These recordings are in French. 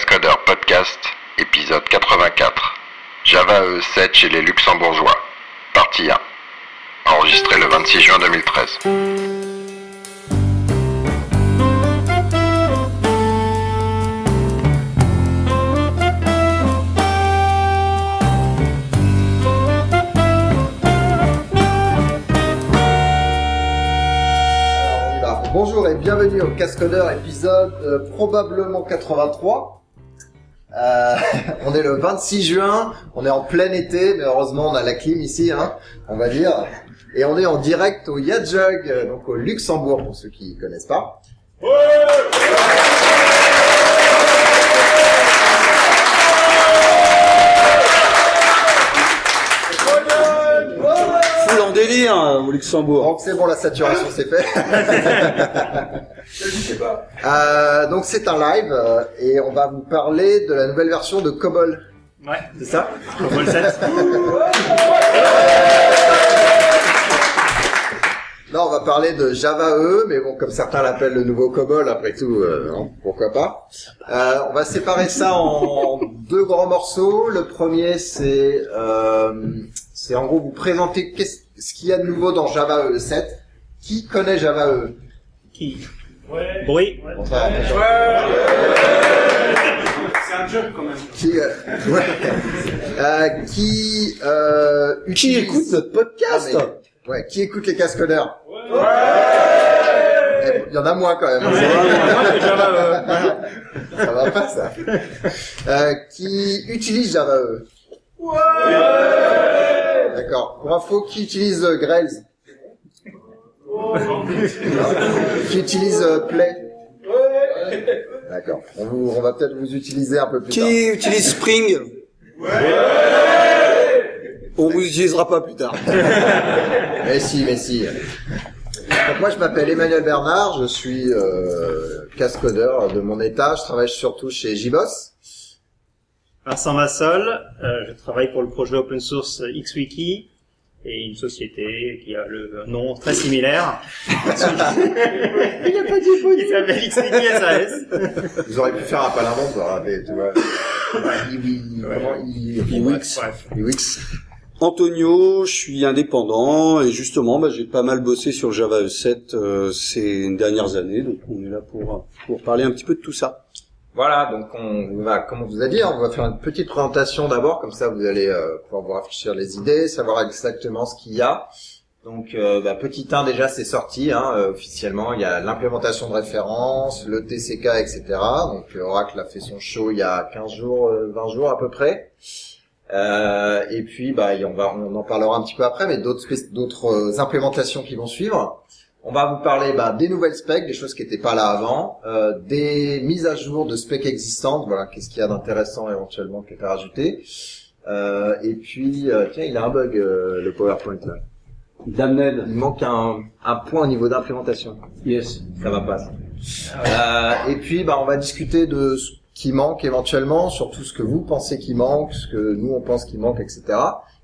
Cascodeur Podcast, épisode 84. Java E7 chez les Luxembourgeois. Partie 1. Enregistré le 26 juin 2013. Alors, on y va. Bonjour et bienvenue au Cascodeur épisode euh, probablement 83. Euh, on est le 26 juin, on est en plein été, mais heureusement on a la clim ici, hein, on va dire. Et on est en direct au Yadjug, donc au Luxembourg pour ceux qui connaissent pas. Délire euh, au Luxembourg. Donc c'est bon, la saturation c'est fait. Euh, donc c'est un live euh, et on va vous parler de la nouvelle version de Cobol. Ouais, C'est ça? Cobol 7. Là, on va parler de Java E, mais bon, comme certains l'appellent le nouveau COBOL, après tout, euh, non, pourquoi pas. Euh, on va séparer ça en deux grands morceaux. Le premier, c'est euh, c'est en gros vous présenter qu'est-ce ce qu'il y a de nouveau dans Java E 7. Qui connaît Java E Qui? Bruit Bon, ça, attention. C'est un joke quand même. Qui, euh, ouais. Euh, qui euh, Qui écoute notre podcast? Ah, mais- Ouais, qui écoute les cascodeurs Eh, Il y en a moins quand même. Ça va pas ça. Euh, qui utilise Java E D'accord. Pour info, qui utilise euh, Grails Qui utilise euh, Play D'accord. On, vous- on va peut-être vous utiliser un peu plus tard. Qui utilise Spring On vous utilisera pas plus tard. Mais si, mais si. Donc moi je m'appelle Emmanuel Bernard, je suis euh, cascodeur de mon état, je travaille surtout chez JBoss. Vincent Massol, euh, je travaille pour le projet open source XWiki et une société qui a le nom très similaire. Il n'y a pas de Qui s'appelle XWiki SAS. Vous auriez pu faire un palindrome, quoi, rater, tu vois. Iwix. Iwix. Antonio, je suis indépendant et justement, bah, j'ai pas mal bossé sur Java E7 euh, ces dernières années, donc on est là pour pour parler un petit peu de tout ça. Voilà, donc on va, comme on vous a dit, on va faire une petite présentation d'abord, comme ça vous allez euh, pouvoir vous rafraîchir les idées, savoir exactement ce qu'il y a. Donc euh, bah, petit 1 déjà c'est sorti hein, euh, officiellement, il y a l'implémentation de référence, le TCK, etc. Donc euh, Oracle a fait son show il y a 15 jours, euh, 20 jours à peu près. Euh, et puis bah on va on en parlera un petit peu après, mais d'autres d'autres euh, implémentations qui vont suivre. On va vous parler bah, des nouvelles specs, des choses qui n'étaient pas là avant, euh, des mises à jour de specs existantes, voilà, qu'est-ce qu'il y a d'intéressant éventuellement qui est à rajouter. Euh, et puis, euh, tiens, il a un bug euh, le PowerPoint là. Damned. Il manque un, un point au niveau d'implémentation. Yes. Ça va pas. ça. Euh, et puis, bah, on va discuter de ce qui manque éventuellement, surtout ce que vous pensez qui manque, ce que nous on pense qui manque, etc.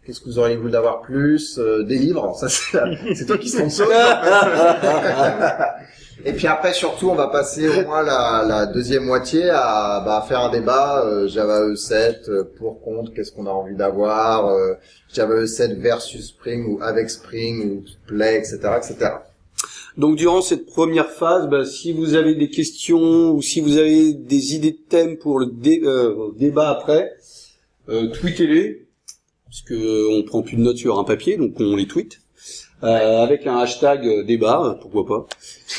Qu'est-ce que vous auriez voulu d'avoir plus euh, Des livres, ça c'est c'est toi qui sponsor. Et puis après, surtout, on va passer au moins la, la deuxième moitié à, bah, faire un débat euh, Java E7 euh, pour contre, qu'est-ce qu'on a envie d'avoir, euh, Java E7 versus Spring ou avec Spring ou Play, etc., etc. Donc durant cette première phase, bah, si vous avez des questions ou si vous avez des idées de thèmes pour le dé- euh, débat après, euh, tweetez-les, parce que euh, on prend plus de notes sur un papier, donc on les tweet. Euh, avec un hashtag euh, débat, pourquoi pas.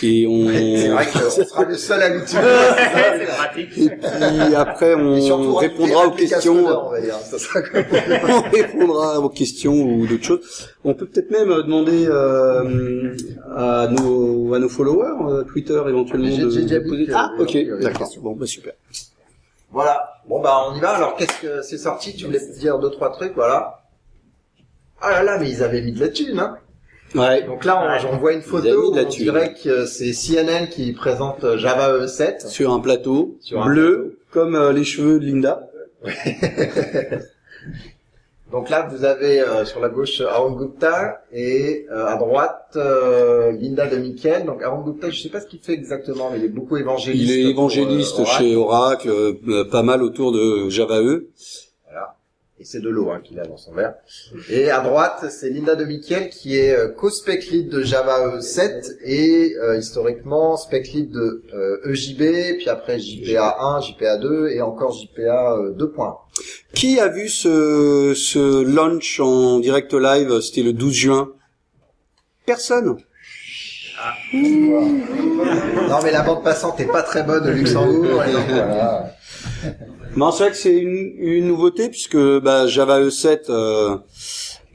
Et on C'est vrai qu'on sera le seul à l'utiliser. C'est pratique. et puis après Et surtout, on répondra aux questions. on va dire. Ça sera comme- on répondra vos questions ou d'autres choses. On peut peut-être même demander euh, à nos à nos followers euh, Twitter éventuellement J'ai- déjà de Ah ok, d'accord. Bon bah super. Voilà. Bon bah on y va. Alors qu'est-ce que c'est sorti? Tu voulais dire deux trois trucs, voilà. Ah là là, mais ils avaient mis de la thune, hein. Ouais. Donc là, on, vois une Ils avaient photo. mis de la on thune. dirait que c'est CNN qui présente euh, Java E7. Sur un plateau Sur un bleu comme euh, les cheveux de Linda. Donc là, vous avez euh, sur la gauche Arun Gupta et euh, à droite euh, Linda de Miquel. Donc Arun Gupta, je sais pas ce qu'il fait exactement, mais il est beaucoup évangéliste. Il est évangéliste pour, euh, chez Oracle, euh, pas mal autour de Java E. Et c'est de l'eau hein, qu'il a dans son verre. Et à droite, c'est Linda de Miquel qui est euh, co-spec lead de Java E 7 et euh, historiquement spec lead de euh, EJB, puis après JPA 1, JPA 2 et encore JPA euh, 2.1. Qui a vu ce, ce launch en direct live C'était le 12 juin? Personne. Non mais la bande passante est pas très bonne au Luxembourg. et donc, voilà. Non, c'est vrai que c'est une, une nouveauté puisque bah, Java E7, euh,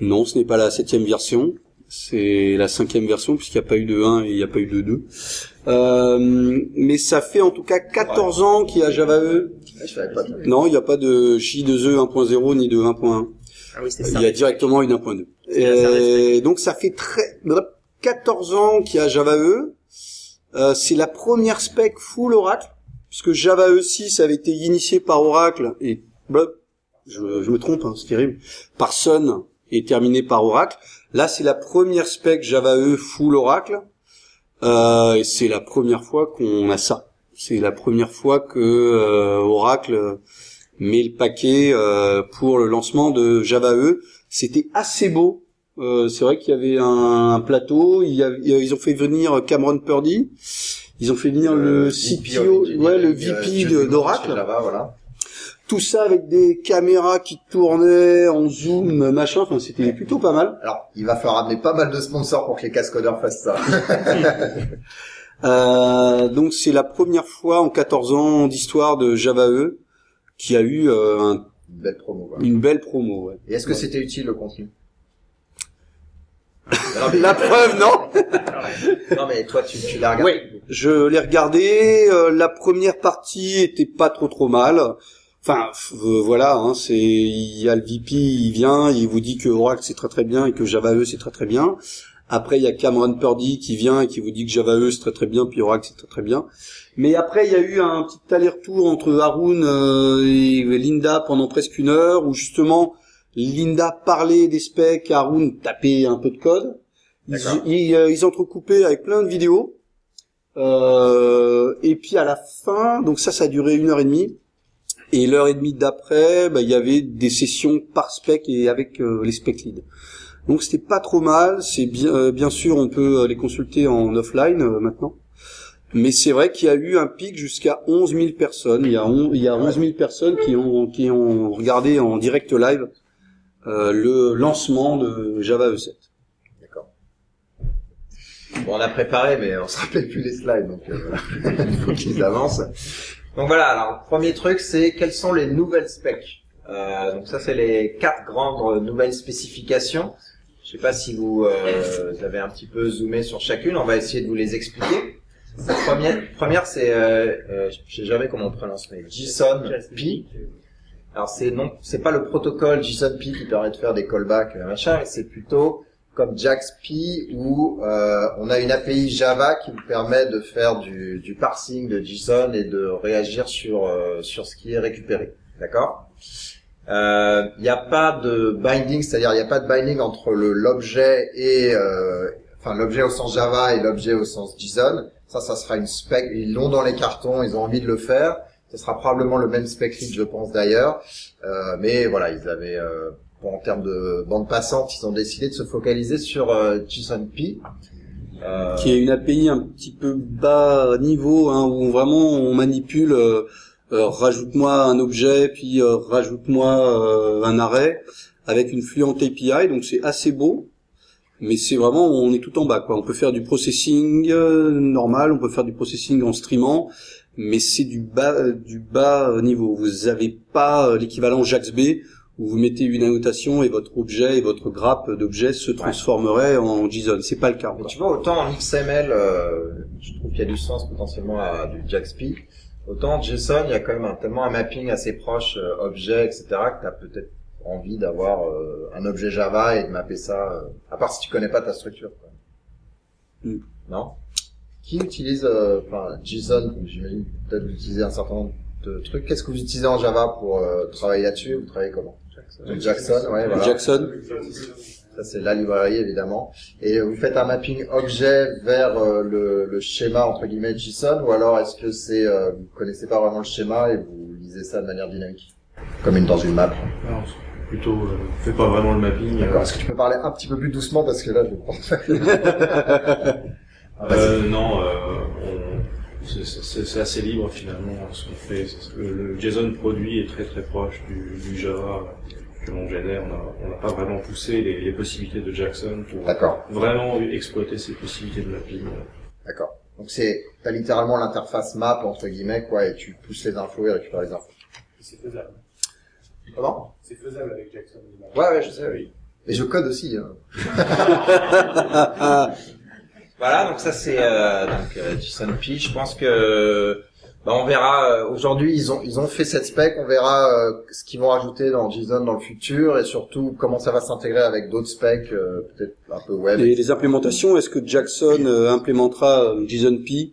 non, ce n'est pas la septième version, c'est la cinquième version puisqu'il n'y a pas eu de 1 et il n'y a pas eu de 2. Euh, mais ça fait en tout cas 14 ans qu'il y a Java E. Non, il n'y a pas de J2E 1.0 ni de 1.1. Ah oui. Il y a directement une 1.2. C'est la service Et donc ça fait très 14 ans qu'il y a Java E. Euh, c'est la première spec full Oracle, puisque Java E6 avait été initié par Oracle et blop, je, je me trompe, hein, c'est terrible, par Sun et terminé par Oracle. Là, c'est la première spec Java E full Oracle, euh, et c'est la première fois qu'on a ça. C'est la première fois que euh, Oracle met le paquet euh, pour le lancement de Java E. C'était assez beau. Euh, c'est vrai qu'il y avait un, plateau. Ils ont fait venir Cameron Purdy. Ils ont fait venir le CPO, ouais, le VP de- d'Oracle. Voilà. Tout ça avec des caméras qui tournaient en zoom, machin. Enfin, c'était plutôt pas mal. Alors, il va falloir amener pas mal de sponsors pour que les cascodeurs fassent ça. Euh, donc c'est la première fois en 14 ans d'histoire de Java E qui a eu euh, un- Une belle promo. Quoi. une belle promo. Ouais. Et est-ce que c'était utile le contenu? La preuve, non non mais toi tu, tu l'as regardé. Oui, je l'ai regardé. euh, la première partie était pas trop trop mal. Enfin, euh, voilà, hein, c'est il y a le VP, il vient, il vous dit que Oracle c'est très très bien et que Java E c'est très très bien. Après, il y a Cameron Purdy qui vient et qui vous dit que Java E c'est très très bien, puis Oracle c'est très très bien. Mais après, il y a eu un petit aller-retour entre Haroun euh, et Linda pendant presque une heure, où justement Linda parlait des specs, Haroun tapait un peu de code. Ils, ils, euh, ils entrecoupaient avec plein de vidéos. Euh, et puis à la fin, donc ça, ça a duré une heure et demie. Et l'heure et demie d'après, bah, il y avait des sessions par spec et avec euh, les spec leads. Donc c'était pas trop mal. C'est bien, euh, bien sûr, on peut euh, les consulter en offline maintenant. Mais c'est vrai qu'il y a eu un pic jusqu'à 11 000 personnes. Il y a, on- il y a 11 000 personnes qui ont, qui ont regardé en direct live euh, le lancement de Java E E7. Bon, on a préparé, mais on se rappelle plus les slides, donc euh, voilà. il faut qu'ils avancent. Donc voilà, alors premier truc, c'est quelles sont les nouvelles specs? Euh, donc ça, c'est les quatre grandes nouvelles spécifications. Je sais pas si vous, euh, avez un petit peu zoomé sur chacune. On va essayer de vous les expliquer. La première, première c'est, euh, euh, je sais jamais comment on prononce, mais JSON P. Alors c'est non, c'est pas le protocole JSON P qui permet de faire des callbacks machin, mais c'est plutôt comme JaxP où euh, on a une API Java qui nous permet de faire du, du parsing de JSON et de réagir sur euh, sur ce qui est récupéré. D'accord? Il n'y a pas de binding, c'est-à-dire il n'y a pas de binding entre l'objet et euh, enfin l'objet au sens Java et l'objet au sens JSON. Ça, ça sera une spec. Ils l'ont dans les cartons, ils ont envie de le faire. Ce sera probablement le même spec lead, je pense d'ailleurs. Euh, mais voilà, ils avaient, euh, en termes de bande passante, ils ont décidé de se focaliser sur euh, JSON-P. Euh, qui est une API un petit peu bas niveau, hein, où vraiment on manipule, euh, euh, rajoute-moi un objet, puis euh, rajoute-moi euh, un arrêt, avec une fluente API, donc c'est assez beau, mais c'est vraiment, on est tout en bas, quoi. On peut faire du processing normal, on peut faire du processing en streamant, mais c'est du bas, du bas niveau. Vous avez pas l'équivalent JAX-B, où vous mettez une annotation et votre objet et votre grappe d'objets se transformerait en JSON. C'est pas le cas. Mais tu vois, autant en XML, euh, je trouve qu'il y a du sens potentiellement à du JaxP. Autant en JSON, il y a quand même un, tellement un mapping assez proche, euh, objet, etc., que tu as peut-être envie d'avoir euh, un objet Java et de mapper ça, euh, à part si tu connais pas ta structure. quoi. Mm. Non? Qui utilise euh, enfin, JSON J'imagine peut-être vous utilisez un certain nombre de trucs. Qu'est-ce que vous utilisez en Java pour euh, travailler là-dessus? Vous travaillez comment? De Jackson, ouais, voilà. Jackson. Ça c'est la librairie évidemment. Et vous faites un mapping objet vers euh, le, le schéma entre guillemets JSON ou alors est-ce que c'est euh, vous connaissez pas vraiment le schéma et vous lisez ça de manière dynamique comme une dans une map? Alors, c'est plutôt, euh, on fait pas vraiment le mapping. D'accord. euh, Est-ce que tu peux parler un petit peu plus doucement parce que là je vais prendre. Ah. Euh, non, euh, on- c'est- assez libre finalement ce qu'on fait. Le, le JSON produit est très très proche du, du Java que l'on génère. On a- On n'a pas vraiment poussé les, les possibilités de Jackson pour vraiment exploiter ces possibilités de mapping. d'accord. Donc c'est t'as littéralement l'interface map entre guillemets quoi et tu pousses les infos et récupères les infos. C'est faisable. Comment? C'est faisable avec Jackson. Ouais ouais je sais oui. Et je code aussi. Hein. Voilà, donc ça c'est euh, donc euh, JSON P. Je pense que bah, on verra. euh, Aujourd'hui, ils ont ils ont fait cette spec. On verra euh, ce qu'ils vont rajouter dans JSON dans le futur et surtout comment ça va s'intégrer avec d'autres specs, euh, peut-être un peu web. Et les implémentations, est-ce que Jackson euh, implémentera JSON-P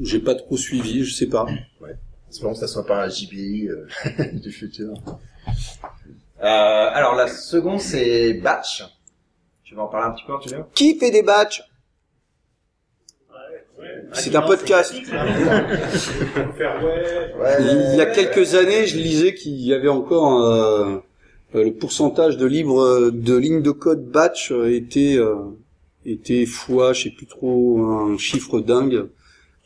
J'ai pas trop suivi, je sais pas. Espérons que ça soit pas un JBI euh, du futur. Euh, alors la seconde c'est Batch. Tu vas en parler un petit peu, Antonio? Qui fait des batchs C'est un podcast. Il y a quelques années, je lisais qu'il y avait encore euh, euh, le pourcentage de livres de lignes de code batch euh, était euh, était fois, je sais plus trop, un chiffre dingue.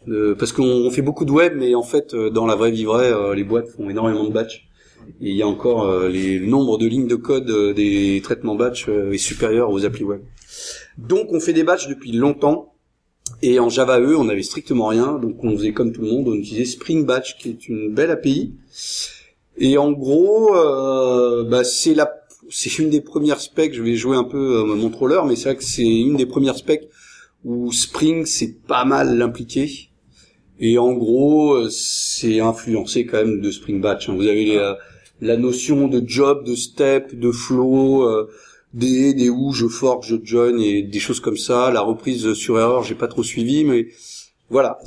Euh, parce qu'on on fait beaucoup de web, mais en fait, euh, dans la vraie vie vraie, euh, les boîtes font énormément de batch. Et il y a encore euh, les, le nombre de lignes de code euh, des traitements batch euh, est supérieur aux applis web. Donc, on fait des batchs depuis longtemps. Et en Java E, on avait strictement rien, donc on faisait comme tout le monde, on utilisait Spring Batch, qui est une belle API. Et en gros, euh, bah, c'est la, c'est une des premières specs. Je vais jouer un peu euh, mon troller, mais c'est vrai que c'est une des premières specs où Spring c'est pas mal impliqué. Et en gros, euh, c'est influencé quand même de Spring Batch. hein. Vous avez euh, la notion de job, de step, de flow, des, des où je fork, je join et des choses comme ça. La reprise sur erreur, j'ai pas trop suivi, mais voilà.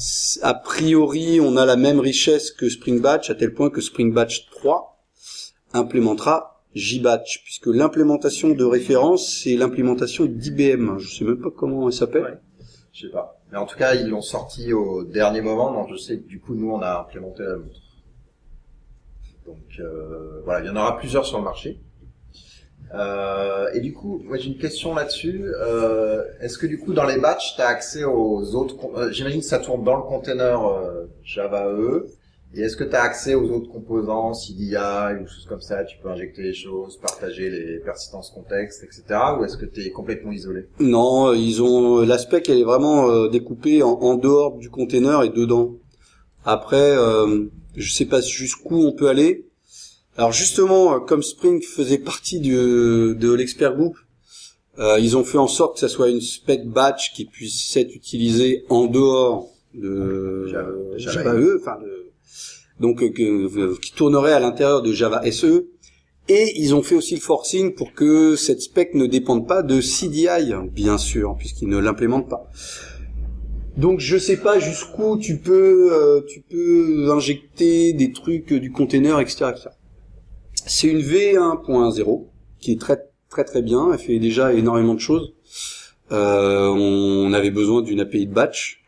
A priori, on a la même richesse que Spring Batch, à tel point que Spring Batch 3 implémentera JBatch, puisque l'implémentation de référence, c'est l'implémentation d'IBM. Je sais même pas comment elle s'appelle. Ouais. Je sais pas. Mais en tout cas, ils l'ont sorti au dernier moment, donc je sais que du coup, nous, on a implémenté la nôtre. Donc euh, voilà, il y en aura plusieurs sur le marché. Euh, et du coup, moi j'ai une question là-dessus. Euh, Est-ce que du coup, dans les batchs, tu as accès aux autres... euh, J'imagine que ça tourne dans le container euh, Java E. Et est-ce que tu as accès aux autres composants, CDI ou choses comme ça? Tu peux injecter les choses, partager les persistences contexte, etc. Ou est-ce que tu es complètement isolé? Non, euh, ils ont l'aspect elle est vraiment découpée en, en dehors du container et dedans. Après, je sais pas jusqu'où on peut aller. Alors justement, euh, comme Spring faisait partie du, de l'expert group, euh, ils ont fait en sorte que ça soit une spec batch qui puisse être utilisée en dehors de Java- Java Java E, enfin de, donc euh, que- qui tournerait à l'intérieur de Java SE. Et ils ont fait aussi le forcing pour que cette spec ne dépende pas de CDI, bien sûr, puisqu'ils ne l'implémentent pas. Donc je sais pas jusqu'où tu peux euh, tu peux injecter des trucs euh, du container, etc. etc. C'est une V1.0 qui est très très très bien. Elle fait déjà énormément de choses. Euh, on avait besoin d'une API de batch.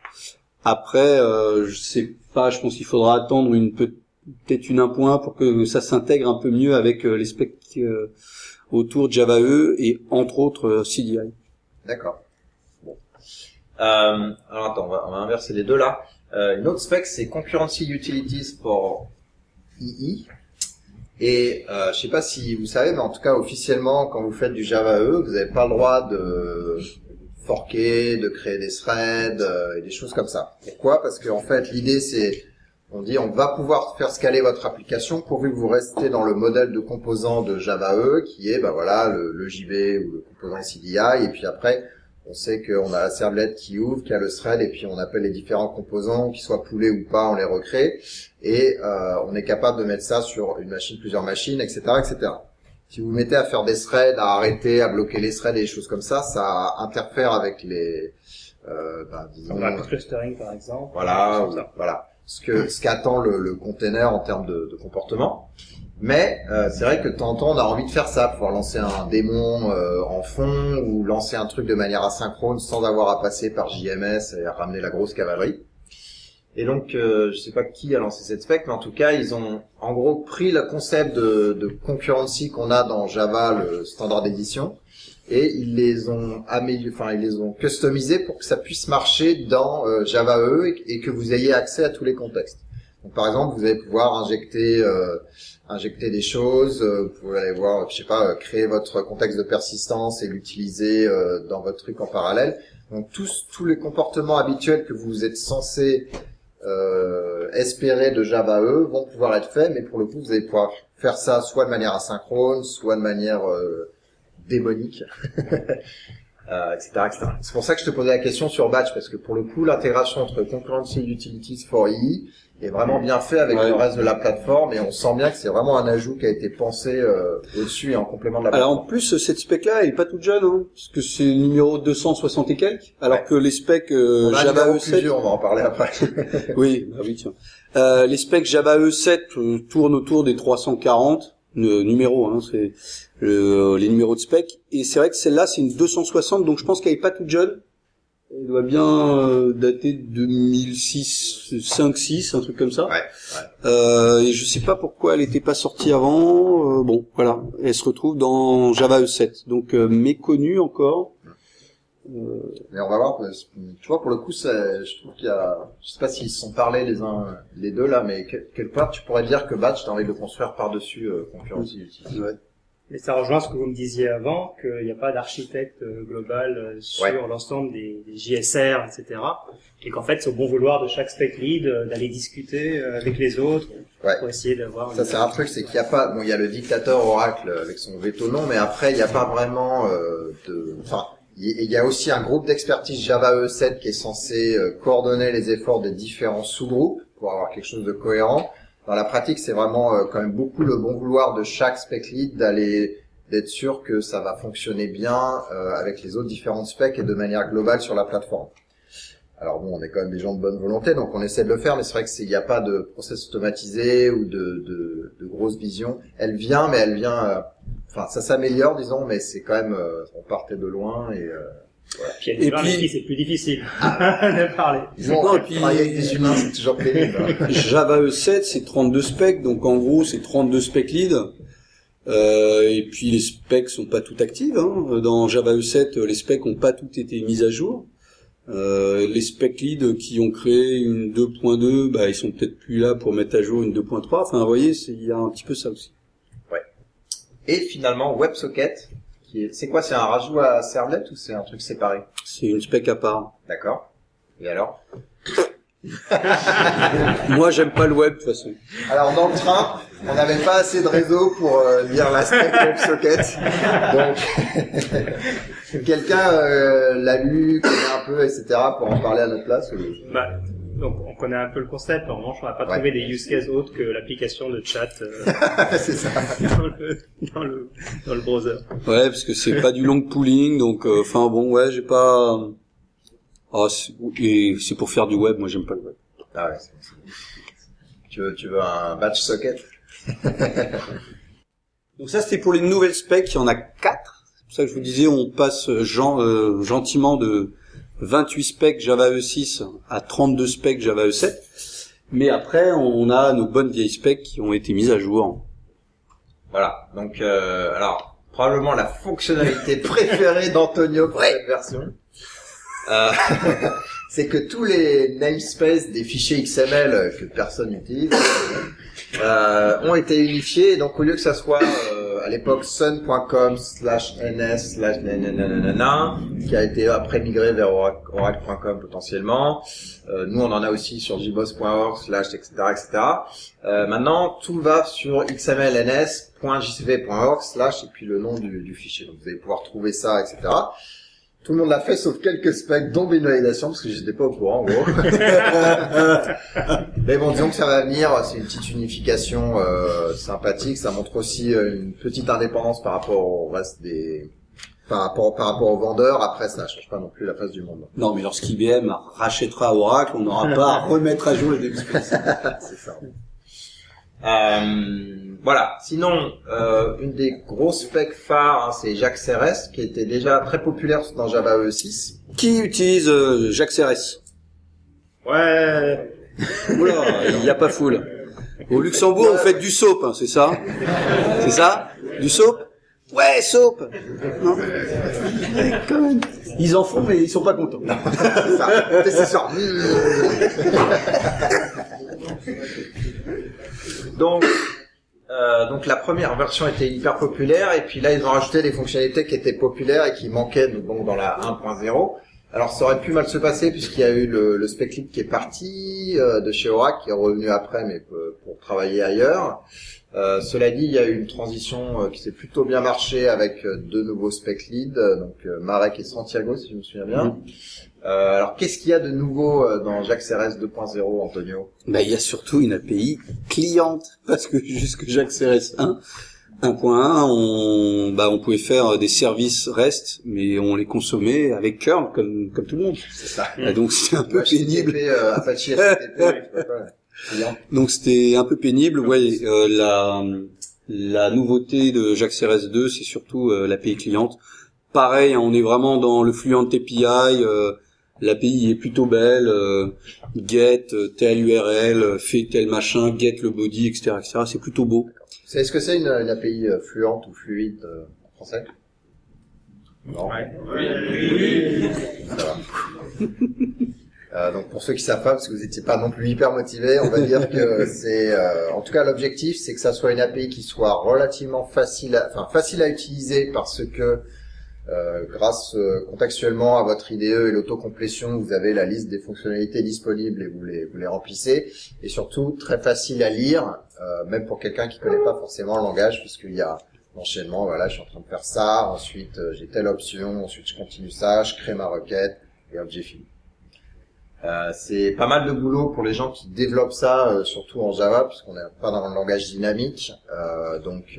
Après, euh, je sais pas. Je pense qu'il faudra attendre une peut- peut-être une 1.1 pour que ça s'intègre un peu mieux avec euh, les specs euh, autour Java E et entre autres CDI. D'accord. Alors attends, on va, inverser les deux là. Une autre spec, c'est Concurrency Utilities for II. Et euh, je sais pas si vous savez, mais en tout cas officiellement, quand vous faites du Java E, vous n'avez pas le droit de forquer, de créer des threads euh, et des choses comme ça. Pourquoi? Parce qu'en fait, l'idée c'est, on dit, on va pouvoir faire scaler votre application pourvu que vous restez dans le modèle de composant de Java E, qui est, bah voilà, le, le JV ou le composant CDI, et puis après, on sait qu'on a la servlette qui ouvre, qui a le thread, et puis on appelle les différents composants, qu'ils soient poulés ou pas, on les recrée, et euh, on est capable de mettre ça sur une machine, plusieurs machines, etc., etc. Si vous vous mettez à faire des threads, à arrêter, à bloquer les threads et des choses comme ça, ça interfère avec les, euh, bah, disons, On a le clustering par exemple. voilà, voilà. Ce que ce qu'attend le, le container en termes de, de comportement. Mais euh, c'est vrai que de on a envie de faire ça, pouvoir lancer un démon euh, en fond ou lancer un truc de manière asynchrone sans avoir à passer par JMS et à ramener la grosse cavalerie. Et donc, euh, je sais pas qui a lancé cette spec, mais en tout cas, ils ont en gros pris le concept de, de concurrency qu'on a dans Java, le standard d'édition, et ils les ont améliorés, enfin ils les ont customisés pour que ça puisse marcher dans euh, Java E et que vous ayez accès à tous les contextes. Donc, par exemple, vous allez pouvoir injecter euh, injecter des choses, euh, vous pouvez aller voir, je sais pas, euh, créer votre contexte de persistance et l'utiliser euh, dans votre truc en parallèle. Donc tous tous les comportements habituels que vous êtes censé euh, espérer de Java E vont pouvoir être faits, mais pour le coup, vous allez pouvoir faire ça soit de manière asynchrone, soit de manière euh, démonique, euh, etc., etc. C'est pour ça que je te posais la question sur Batch, parce que pour le coup, l'intégration entre Concurrency Utilities for EE est vraiment bien fait avec Ouais. le reste de la plateforme, et on sent bien que c'est vraiment un ajout qui a été pensé euh, au-dessus et en complément de la Alors en plateforme. plus cette spec là elle est pas toute jeune hein, parce que c'est le numéro 260 et quelques alors Ouais. que les specs euh, on a un Java numéro E7 plus vieux, on va en parler après. Oui, bah oui tiens. Euh, les specs Java E7 euh, tournent autour des 340 euh, numéros hein, c'est euh, les numéros de specs et c'est vrai que celle-là c'est une 260 donc je pense qu'elle est pas toute jeune. Elle doit bien euh, dater de 2006 5 6 un truc comme ça. Ouais, Euh, et je sais pas pourquoi elle était pas sortie avant. euh, bon, voilà, elle se retrouve dans Java E7, donc euh, méconnue encore. Mais on va voir, tu vois, pour le coup, c'est- je trouve qu'il y a, je sais pas s'ils se sont parlé les uns, les deux là, mais que- quelque part, tu pourrais dire que Batch, t'as envie de le construire par-dessus euh, Concurrency Utilities. Mais ça rejoint ce que vous me disiez avant, qu'il n'y a pas d'architecte euh, global euh, sur Ouais. l'ensemble des, des JSR, etc. Et qu'en fait, c'est au bon vouloir de chaque spec lead euh, d'aller discuter avec les autres Ouais. pour essayer d'avoir Ça, c'est un truc, c'est qu'il n'y a pas, bon, il y a le dictateur Oracle avec son veto non, mais après, il n'y a pas vraiment euh, de, enfin, il y a aussi un groupe d'expertise Java E7 qui est censé coordonner les efforts des différents sous-groupes pour avoir quelque chose de cohérent. Dans la pratique, c'est vraiment euh, quand même beaucoup le bon vouloir de chaque spec lead d'aller d'être sûr que ça va fonctionner bien euh, avec les autres différentes specs et de manière globale sur la plateforme. Alors bon, on est quand même des gens de bonne volonté, donc on essaie de le faire, mais c'est vrai que c'est- il n'y a pas de process automatisé ou de, de, de grosse vision. Elle vient, mais elle vient, euh, enfin ça s'améliore, disons, mais c'est quand même, euh, on partait de loin et euh, Puis il y a des Et puis- qui c'est plus difficile de parler. disons, Non, et puis- travailler avec des humains, c'est toujours pénible. hein. Java E7 c'est 32 specs, donc en gros c'est 32 spec leads. Euh, et puis les specs sont pas toutes actives. Hein. Dans Java E7, les specs ont pas toutes été mises à jour. Euh, les spec leads qui ont créé une 2.2, bah ils sont peut-être plus là pour mettre à jour une 2.3. Enfin, vous voyez, il y a un petit peu ça aussi. Et finalement, WebSocket, qui est, c'est quoi, c'est un rajout à servlet ou c'est un truc séparé C'est une spec à part. D'accord. Et alors Moi, j'aime pas le web de toute façon. Alors dans le train, on n'avait pas assez de réseau pour euh, lire la spec WebSocket. Donc quelqu'un euh, l'a lu, connaît un peu, etc. pour en parler à notre place. ou- Bah, donc on connaît un peu le concept, en revanche on n'a pas Ouais. trouvé des use cases autres que l'application de chat euh, c'est ça. dans, le, dans, le, dans le browser. Ouais, parce que c'est pas du long pooling, donc euh, enfin bon, ouais, j'ai pas. Ah, c'est- et c'est pour faire du web. Moi, j'aime pas le web. Ah ouais. c'est- c'est- Tu veux, tu veux un batch socket? Donc ça, c'était pour les nouvelles specs. Il y en a quatre. C'est pour ça que je vous disais, on passe euh, gen- euh, gentiment de 28 specs Java E6 à 32 specs Java E7. Mais après, on a nos bonnes vieilles specs qui ont été mises à jour. Voilà. Donc euh, alors probablement la fonctionnalité préférée d'Antonio pour cette version. Euh, c'est que tous les namespaces des fichiers XML que personne n'utilise euh, ont été unifiés. Donc au lieu que ça soit euh, à l'époque sun.com slash ns slash nananana, qui a été après migré vers orac- oracle.com potentiellement, euh, nous on en a aussi sur jboss.org slash etc etc. Euh, maintenant tout va sur xmlns.jcv.org slash et puis le nom du, du fichier. Donc vous allez pouvoir trouver ça etc. Tout le monde l'a fait sauf quelques specs dont Binoidation parce que j'étais pas au courant en gros. Mais bon, disons que ça va venir, c'est une petite unification euh, sympathique, ça montre aussi euh, une petite indépendance par rapport au reste des par rapport par rapport aux vendeurs. Après, ça change pas non plus la face du monde. Non, mais lorsqu'IBM rachètera Oracle, on n'aura pas à remettre à jour les namespaces. c'est ça. Euh, voilà. Sinon, euh, une des grosses specs phares, hein, c'est Jacques CRS, qui était déjà très populaire dans Java E E6. Qui utilise euh, Jacques CRS Ouais. Oula, il n'y a pas foule. Au Luxembourg, vous faites du soap, hein, c'est ça? C'est ça? Du soap? Ouais, soap Non Quand même. Ils en font, mais ils sont pas contents. Ça, c'est sûr. Donc, euh, donc la première version était hyper populaire et puis là ils ont rajouté des fonctionnalités qui étaient populaires et qui manquaient donc dans la 1.0. Alors ça aurait pu mal se passer puisqu'il y a eu le, le spec lead qui est parti euh, de chez Oracle qui est revenu après mais pour, pour travailler ailleurs. Euh, cela dit, il y a eu une transition euh, qui s'est plutôt bien marché avec euh, deux nouveaux spec leads, euh, donc euh, Marek et Santiago si je me souviens bien. Euh, alors qu'est-ce qu'il y a de nouveau euh, dans Jacques CRS 2.0, Antonio? Bah, il y a surtout une API cliente, parce que jusque Jacques CRS 1, 1.1, on, bah, on pouvait faire des services REST, mais on les consommait avec curl, comme, comme tout le monde. C'est ça. Donc c'était un peu pénible. HTTP, euh, Apache HTTP. Donc c'était un peu pénible. Ouais, euh, la, la nouveauté de Jacques CRS 2, c'est surtout euh, l'API cliente. Pareil, on est vraiment dans le Fluent API. Euh, L'API est plutôt belle. euh, get euh, tel URL, euh, fait tel machin, get le body, etc., etc. C'est plutôt beau. Vous savez ce que c'est une, une API euh, fluente ou fluide euh, en français? Non. Ça va. Euh, donc pour ceux qui savent pas, parce que vous n'étiez pas non plus hyper motivés, on va dire que c'est, euh, en tout cas l'objectif, c'est que ça soit une API qui soit relativement facile, à, enfin facile à utiliser parce que euh, grâce euh, contextuellement à votre IDE et l'autocomplétion, vous avez la liste des fonctionnalités disponibles et vous les, vous les remplissez. Et surtout très facile à lire, euh, même pour quelqu'un qui connaît pas forcément le langage, puisqu'il y a l'enchaînement. Voilà, je suis en train de faire ça, ensuite euh, j'ai telle option, ensuite je continue ça, je crée ma requête et hop j'ai fini. Euh, c'est pas mal de boulot pour les gens qui développent ça, surtout en Java, puisqu'on n'est pas dans le langage dynamique. Donc,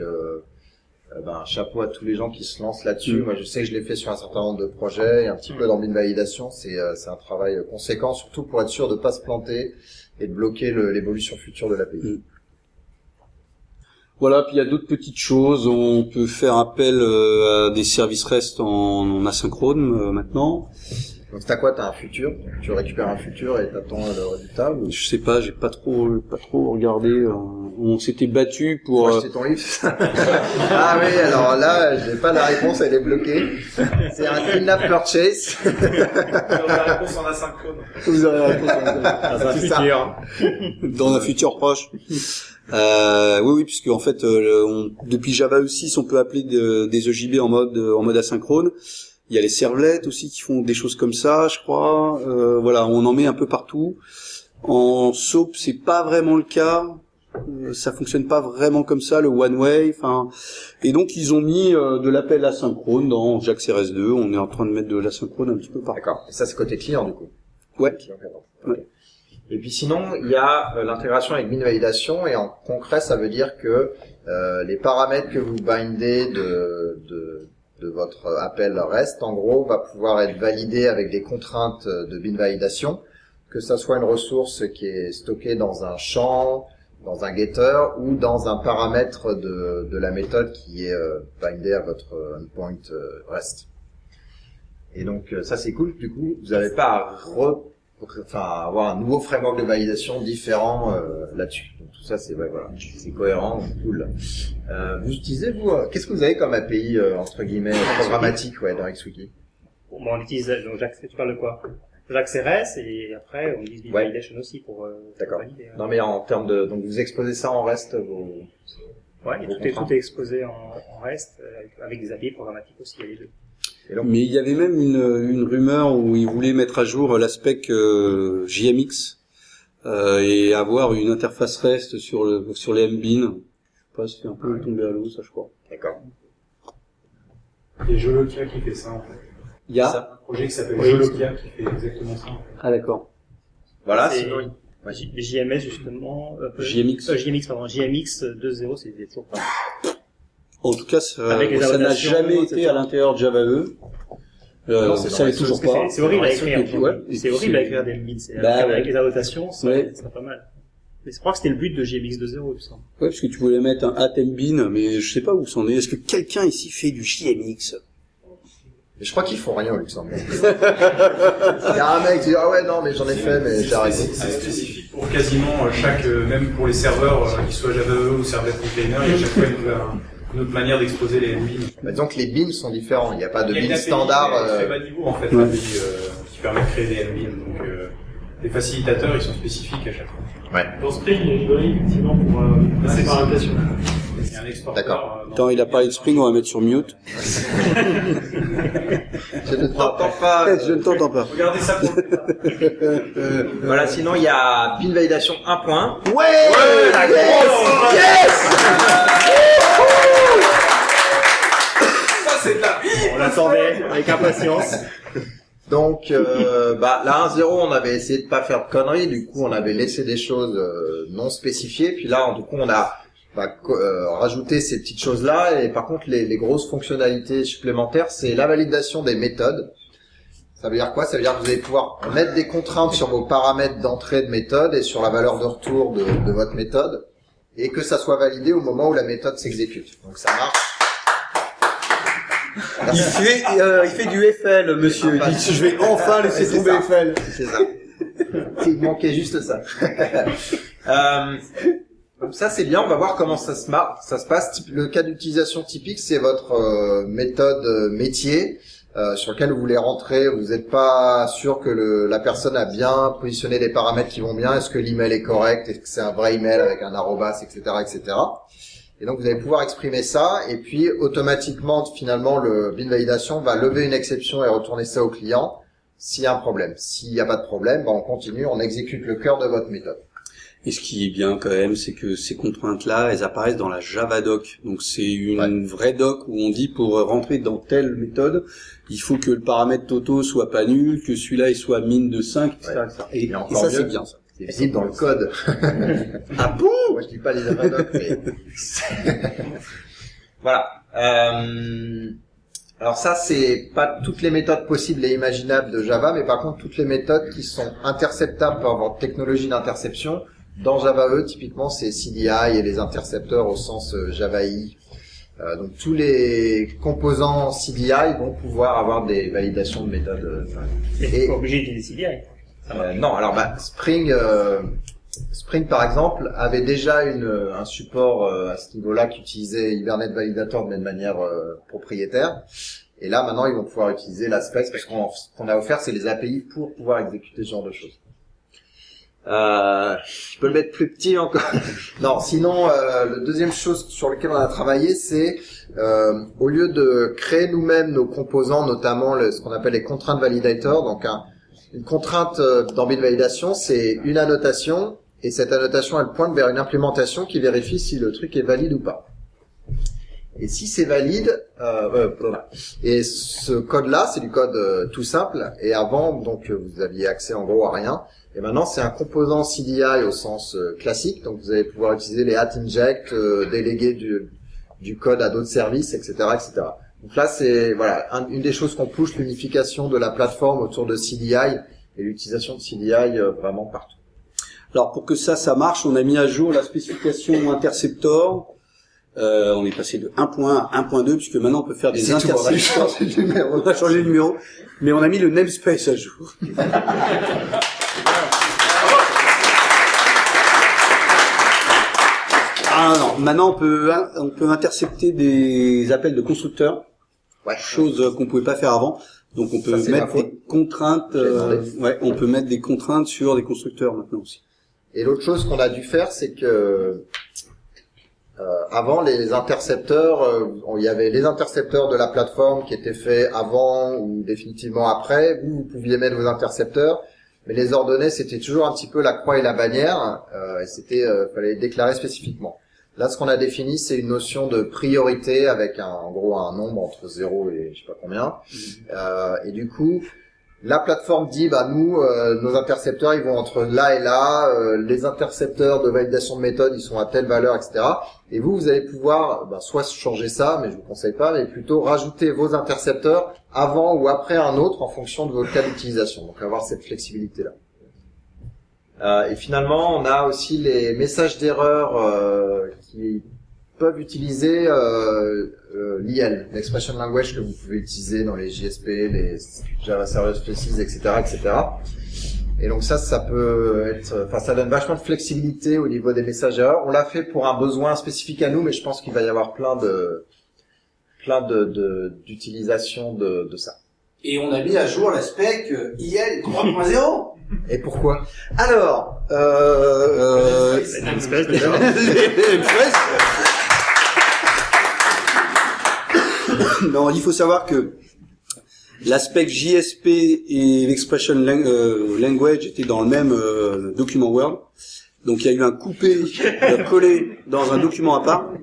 ben, chapeau à tous les gens qui se lancent là-dessus. Mm. Moi, je sais que je l'ai fait sur un certain nombre de projets, et un petit peu dans une validation. C'est euh, c'est un travail conséquent, surtout pour être sûr de pas se planter et de bloquer l'évolution future de l'API. Mm. Voilà, puis il y a d'autres petites choses. On peut faire appel euh, à des services REST en, en asynchrone euh, maintenant. Donc, t'as quoi? T'as un futur? Tu récupères un futur et t'attends le résultat ou... Je sais pas, j'ai pas trop, pas trop regardé. euh, on s'était battu pour. Euh, acheter ton livre Ah oui, alors là, j'ai pas la réponse, elle est bloquée. C'est un in-app purchase. la réponse en asynchrone. Vous aurez la réponse Dans un C'est ça. futur. dans un futur proche. Euh, oui, oui, puisque en fait, euh, on- depuis Java E6, on peut appeler de- des EJB en mode en mode asynchrone. Il y a les servlets aussi qui font des choses comme ça, je crois. Euh, voilà, on en met un peu partout. En SOAP, c'est pas vraiment le cas. Euh, ça fonctionne pas vraiment comme ça, le one way. Enfin, et donc ils ont mis euh, de l'appel asynchrone dans JAX RS2. On est en train de mettre de l'asynchrone un petit peu partout. D'accord. Et ça, c'est côté client, du coup. Ouais. Et puis sinon, il y a euh, l'intégration avec bin validation et en concret, ça veut dire que euh, les paramètres que vous bindez de, de, de votre appel REST, en gros, va pouvoir être validé avec des contraintes de bin validation, que ça soit une ressource qui est stockée dans un champ, dans un getter ou dans un paramètre de, de la méthode qui est euh, bindé à votre endpoint euh, REST. Et donc euh, ça c'est cool. Du coup, vous n'avez pas à re- enfin à avoir un nouveau framework de validation différent euh, là-dessus. Donc tout ça c'est ouais, voilà, c'est cohérent, cool. Euh, vous utilisez vous euh, qu'est-ce que vous avez comme API euh, entre guillemets programmatique ouais dans XWiki Bon, on utilise, donc Jacques, tu parles de quoi? Jacques CRS et après on utilise Ouais. Validation aussi pour, euh, pour D'accord. valider. hein. Non mais en termes de donc vous exposez ça en reste vous Ouais, et Vos tout, est, tout est exposé en, en REST euh, avec, avec des API programmatiques aussi, il y a les deux. et donc Mais il y avait même une, une rumeur où ils voulaient mettre à jour l'aspect euh, JMX euh, et avoir une interface REST sur le sur les MBIN. Je sais pas, c'est un peu tombé à l'eau, ça je crois. d'accord. Et Jolokia qui fait ça en fait. Il y a Ça. Un projet qui s'appelle Oui. Jolokia qui fait exactement ça. ah d'accord. Voilà, C'est- JMS justement, euh, JMX. euh, JMX pardon, JMX 2.0 c'est toujours pas. En tout cas, ça n'a jamais été à l'intérieur de Java E. Euh, Non, c'est toujours pas. C'est c'est horrible à Ouais, écrire. c'est horrible à c'est- écrire des MBIN. c'est- Bah, avec les annotations, serait pas mal. Mais je crois que c'était le but de JMX 2.0, il me semble. Ouais, parce que tu voulais mettre un atem bin, mais je sais pas où c'en est. Est-ce que quelqu'un ici fait du JMX Mais je crois qu'ils font rien au Luxembourg. Il y a un mec qui dit ah ouais non mais j'en ai fait mais j'ai arrêté. C'est spécifique pour quasiment euh, chaque, euh, même pour les serveurs, euh, qu'ils soient Java EE ou servlet container, il y a chaque fois une, autre manière d'exposer les bins. Bah, disons que les bins sont différents. Il n'y a pas de Il y a une standard. Très bas niveau en fait, Ouais. euh, qui permet de créer des bins. Donc euh, les facilitateurs, ils sont spécifiques à chaque fois. Dans Spring, il y a une librairie effectivement pour euh, la séparation. D'accord. euh, Attends, il a parlé de Spring, on va mettre sur mute. Je ne t'entends pas. Je ne t'entends pas. Regardez ça pour le. Voilà, sinon il y a pin validation 1.1. Ouais, Ça, c'est de la... On l'attendait avec impatience. Donc euh, bah là 1.0 on avait essayé de pas faire de conneries, du coup on avait laissé des choses euh, non spécifiées, puis là du coup on a co- euh, rajouté ces petites choses là et par contre les, les grosses fonctionnalités supplémentaires c'est la validation des méthodes. Ça veut dire quoi? Ça veut dire que vous allez pouvoir mettre des contraintes sur vos paramètres d'entrée de méthode et sur la valeur de retour de, de votre méthode et que ça soit validé au moment où la méthode s'exécute. Donc ça marche. Il fait, euh, il fait du FL, monsieur. Il dit, je vais enfin laisser tomber. FL. C'est ça. Il manquait juste ça. euh, donc ça c'est bien, on va voir comment ça se, mar- ça se passe. Le cas d'utilisation typique, c'est votre euh, méthode euh, métier euh, sur lequel vous voulez rentrer. Vous n'êtes pas sûr que le, la personne a bien positionné les paramètres qui vont bien. Est-ce que l'email est correct? Est-ce que c'est un vrai email avec un arrobas, etc., etc. Et donc vous allez pouvoir exprimer ça, et puis automatiquement, finalement, le bin validation va lever une exception et retourner ça au client s'il y a un problème. S'il n'y a pas de problème, ben on continue, on exécute le cœur de votre méthode. Et ce qui est bien quand même, c'est que ces contraintes-là, elles apparaissent dans la Java doc. Donc c'est une vraie doc où on dit pour rentrer dans telle méthode, il faut que le paramètre Toto soit pas nul, que celui-là il soit mine de 5, etc. Ouais. etc. Et, Et et ça c'est bien ça. C'est visible dans le code. ah bon? Moi je dis pas les Javadoc, mais... voilà. Euh, Alors ça, c'est pas toutes les méthodes possibles et imaginables de Java, mais par contre toutes les méthodes qui sont interceptables par votre technologie d'interception. Dans Java E, typiquement, c'est CDI et les intercepteurs au sens euh, Java I. Euh, donc tous les composants CDI vont pouvoir avoir des validations de méthodes. euh, Mais Et- pas obligé d'utiliser CDI. euh, non, alors bah, Spring, euh, Spring par exemple avait déjà une, un support euh, à ce niveau-là qui utilisait Hibernate Validator mais de manière euh, propriétaire. Et là maintenant ils vont pouvoir utiliser l'Aspect parce qu'on ce qu'on a offert c'est les API pour pouvoir exécuter ce genre de choses. Euh, je peux le mettre plus petit encore. non, sinon euh, le deuxième chose sur lequel on a travaillé c'est euh, au lieu de créer nous-mêmes nos composants, notamment ce qu'on appelle les contraintes validators, donc un, une contrainte euh, dans bit validation, c'est une annotation, et cette annotation, elle pointe vers une implémentation qui vérifie si le truc est valide ou pas. Et si c'est valide, euh, et ce code-là, c'est du code euh, tout simple, et avant, donc euh, vous aviez accès en gros à rien, et maintenant c'est un composant CDI au sens euh, classique, donc vous allez pouvoir utiliser les hat inject, euh, déléguer du, du code à d'autres services, etc., etc. Donc là, c'est voilà un- une des choses qu'on pousse l'unification de la plateforme autour de CDI et l'utilisation de CDI euh, vraiment partout. Alors pour que ça, ça marche, on a mis à jour la spécification Interceptor. Euh, on est passé de 1.1 à 1.2 puisque maintenant on peut faire des tout, on a changé le numéro, mais on a mis le namespace à jour. Ah non, maintenant on peut on peut intercepter des appels de constructeurs, Ouais. chose qu'on pouvait pas faire avant. Donc on peut Ça, mettre des contraintes, euh, ouais, on peut mettre des contraintes sur des constructeurs maintenant aussi. Et l'autre chose qu'on a dû faire, c'est que avant les intercepteurs, euh, il y avait les intercepteurs de la plateforme qui étaient faits avant ou définitivement après. Vous, vous pouviez mettre vos intercepteurs, mais les ordonnées c'était toujours un petit peu la croix et la bannière, euh, et c'était euh, fallait les déclarer spécifiquement. Là, ce qu'on a défini, c'est une notion de priorité avec un, en gros un nombre entre 0 et je sais pas combien. Euh, et du coup, la plateforme dit, bah nous, euh, nos intercepteurs, ils vont entre là et là. euh, les intercepteurs de validation de méthode, ils sont à telle valeur, etc. Et vous, vous allez pouvoir, bah, soit changer ça, mais je vous conseille pas, mais plutôt rajouter vos intercepteurs avant ou après un autre en fonction de votre cas d'utilisation. Donc avoir cette flexibilité-là. Euh, et finalement, on a aussi les messages d'erreur qui peuvent utiliser euh, euh, l'IL, l'expression language que vous pouvez utiliser dans les JSP, les Java Server Spaces, etc., etc. Et donc ça, ça peut être, enfin, ça donne vachement de flexibilité au niveau des messages d'erreur. On l'a fait pour un besoin spécifique à nous, mais je pense qu'il va y avoir plein de, plein de, de- d'utilisations de, de ça. Et on a mis à jour l'aspect IL 3.0. Et pourquoi? Alors, euh, euh, C'est une espèce déjà. non, il faut savoir que l'aspect JSP et l'expression euh, language étaient dans le même euh, document Word. Donc il y a eu un coupé, un collé dans un document à part.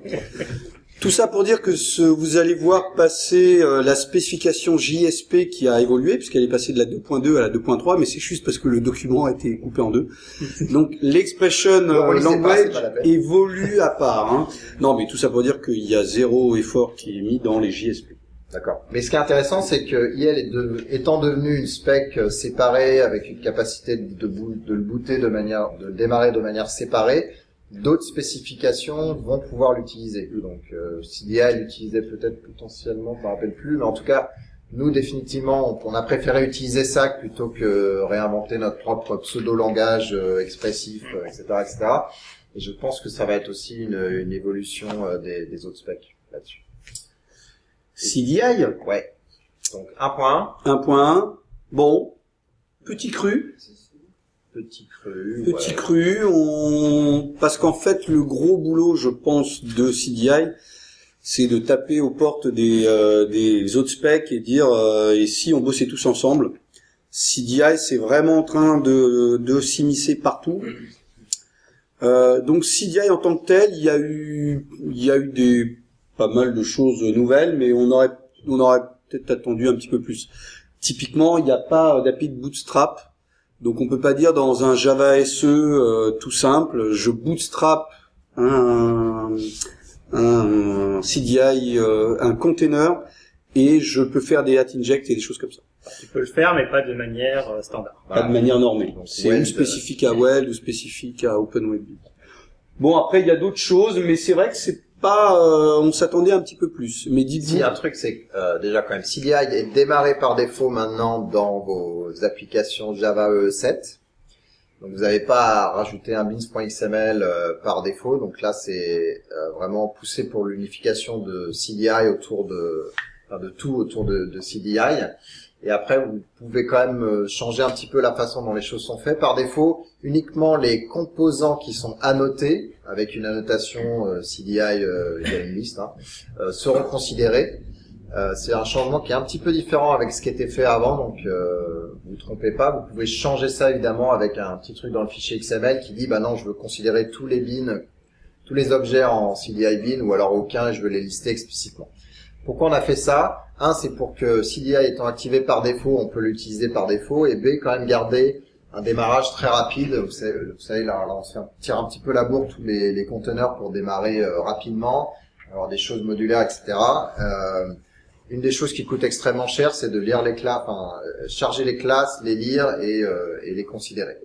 Tout ça pour dire que ce- vous allez voir passer euh, la spécification JSP qui a évolué, puisqu'elle est passée de la 2.2 à la 2.3, mais c'est juste parce que le document a été coupé en deux. Donc l'expression euh, pas, language pas évolue à part. Hein. Non, mais tout ça pour dire qu'il y a zéro effort qui est mis dans les JSP. D'accord. Mais ce qui est intéressant, c'est que IL est de- étant devenu une spec euh, séparée avec une capacité de, de, de le booter de manière, de le démarrer de manière séparée, d'autres spécifications vont pouvoir l'utiliser. Donc, euh, CDI l'utilisait peut-être potentiellement, je me rappelle plus, mais en tout cas, nous définitivement, on, a préféré utiliser ça plutôt que réinventer notre propre pseudo-langage euh, expressif, euh, etc., etc. Et je pense que ça va être aussi une, une évolution euh, des, des autres specs là-dessus. CDI, Ouais. Donc 1.1, 1.1, bon, petit cru, petit cru. petit cru, parce qu'en fait le gros boulot, je pense, de CDI, c'est de taper aux portes des, euh, des autres specs et dire euh, et si on bossait tous ensemble. CDI, c'est vraiment en train de, s'immiscer partout. Euh, donc CDI en tant que tel, il y a eu, il y a eu des pas mal de choses nouvelles, mais on aurait, on aurait peut-être attendu un petit peu plus. Typiquement, il n'y a pas d'API de bootstrap, donc on peut pas dire dans un Java SE euh, tout simple, je bootstrap un, un CDI, euh, un container, et je peux faire des at inject et des choses comme ça. Tu peux le faire, mais pas de manière euh, standard. Pas de manière normée. C'est ou spécifique à Weld ou spécifique à OpenWeb. Bon, après, il y a d'autres choses, mais c'est vrai que c'est euh, on s'attendait un petit peu plus. Mais dites-vous, Si un truc, c'est euh, déjà quand même, CDI est démarré par défaut maintenant dans vos applications Java EE 7. Donc vous n'avez pas à rajouter un beans.xml euh, par défaut. Donc là, c'est vraiment poussé pour l'unification de CDI autour de, de tout autour de CDI. Et après, vous pouvez quand même euh, changer un petit peu la façon dont les choses sont faites. Par défaut, uniquement les composants qui sont annotés avec une annotation euh, CDI, euh, il y a une liste, hein, euh, seront considérés. Euh, c'est un changement qui est un petit peu différent avec ce qui était fait avant, donc vous vous trompez pas. Vous pouvez changer ça évidemment avec un petit truc dans le fichier XML qui dit bah non, je veux considérer tous les bins, tous les objets en CDI bin ou alors aucun, et je veux les lister explicitement. Pourquoi on a fait ça? Un, c'est pour que CDI étant activé par défaut, on peut l'utiliser par défaut, et B, quand même garder un démarrage très rapide. Vous savez, vous là, on tire un petit peu la bourre tous les, conteneurs pour démarrer euh, rapidement, avoir des choses modulaires, etc. Euh, une des choses qui coûte extrêmement cher, c'est de lire les classes, enfin, euh, charger les classes, les lire et les considérer.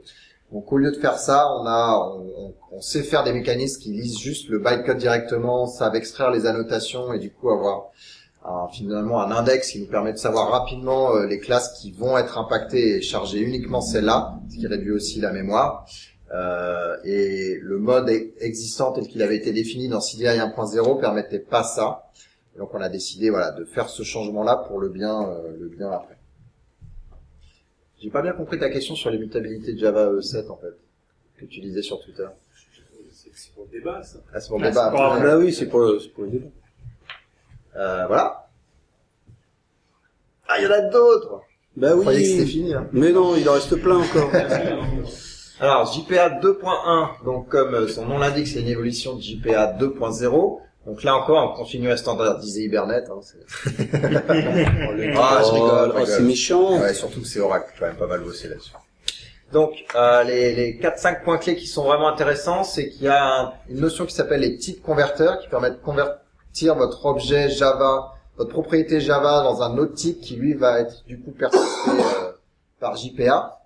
Donc au lieu de faire ça, on sait faire des mécanismes qui lisent juste le bytecode directement, savent extraire les annotations et du coup avoir finalement un index qui nous permet de savoir rapidement euh, les classes qui vont être impactées et charger uniquement celles-là, ce qui réduit aussi la mémoire. Euh, et le mode existant tel qu'il avait été défini dans CDI 1.0 permettait pas ça. Donc on a décidé voilà de faire ce changement-là pour le bien euh, le bien après. J'ai pas bien compris ta question sur l'immutabilité de Java E7 en fait que tu disais sur Twitter. C'est pour le débat, ça. Ah, c'est pour le Ah, débat. pour après. ah oui, c'est pour, le- c'est pour le débat. Euh, voilà. Ah, il y en a d'autres. Bah Vous croyez que c'était oui. fini hein Mais non, il en reste plein encore. Alors JPA 2.1, donc comme son nom l'indique, c'est une évolution de JPA 2.0. Donc là encore, on continue à standardiser Hibernate. Hein, Ah, je rigole, Oh, rigole. c'est méchant. Ouais, surtout que c'est Oracle, quand même pas mal bossé là-dessus. Donc, euh, les, les 4-5 points clés qui sont vraiment intéressants, c'est qu'il y a un- une notion qui s'appelle les types converteurs, qui permet de convertir votre objet Java, votre propriété Java dans un autre type qui lui va être du coup persisté euh, par JPA.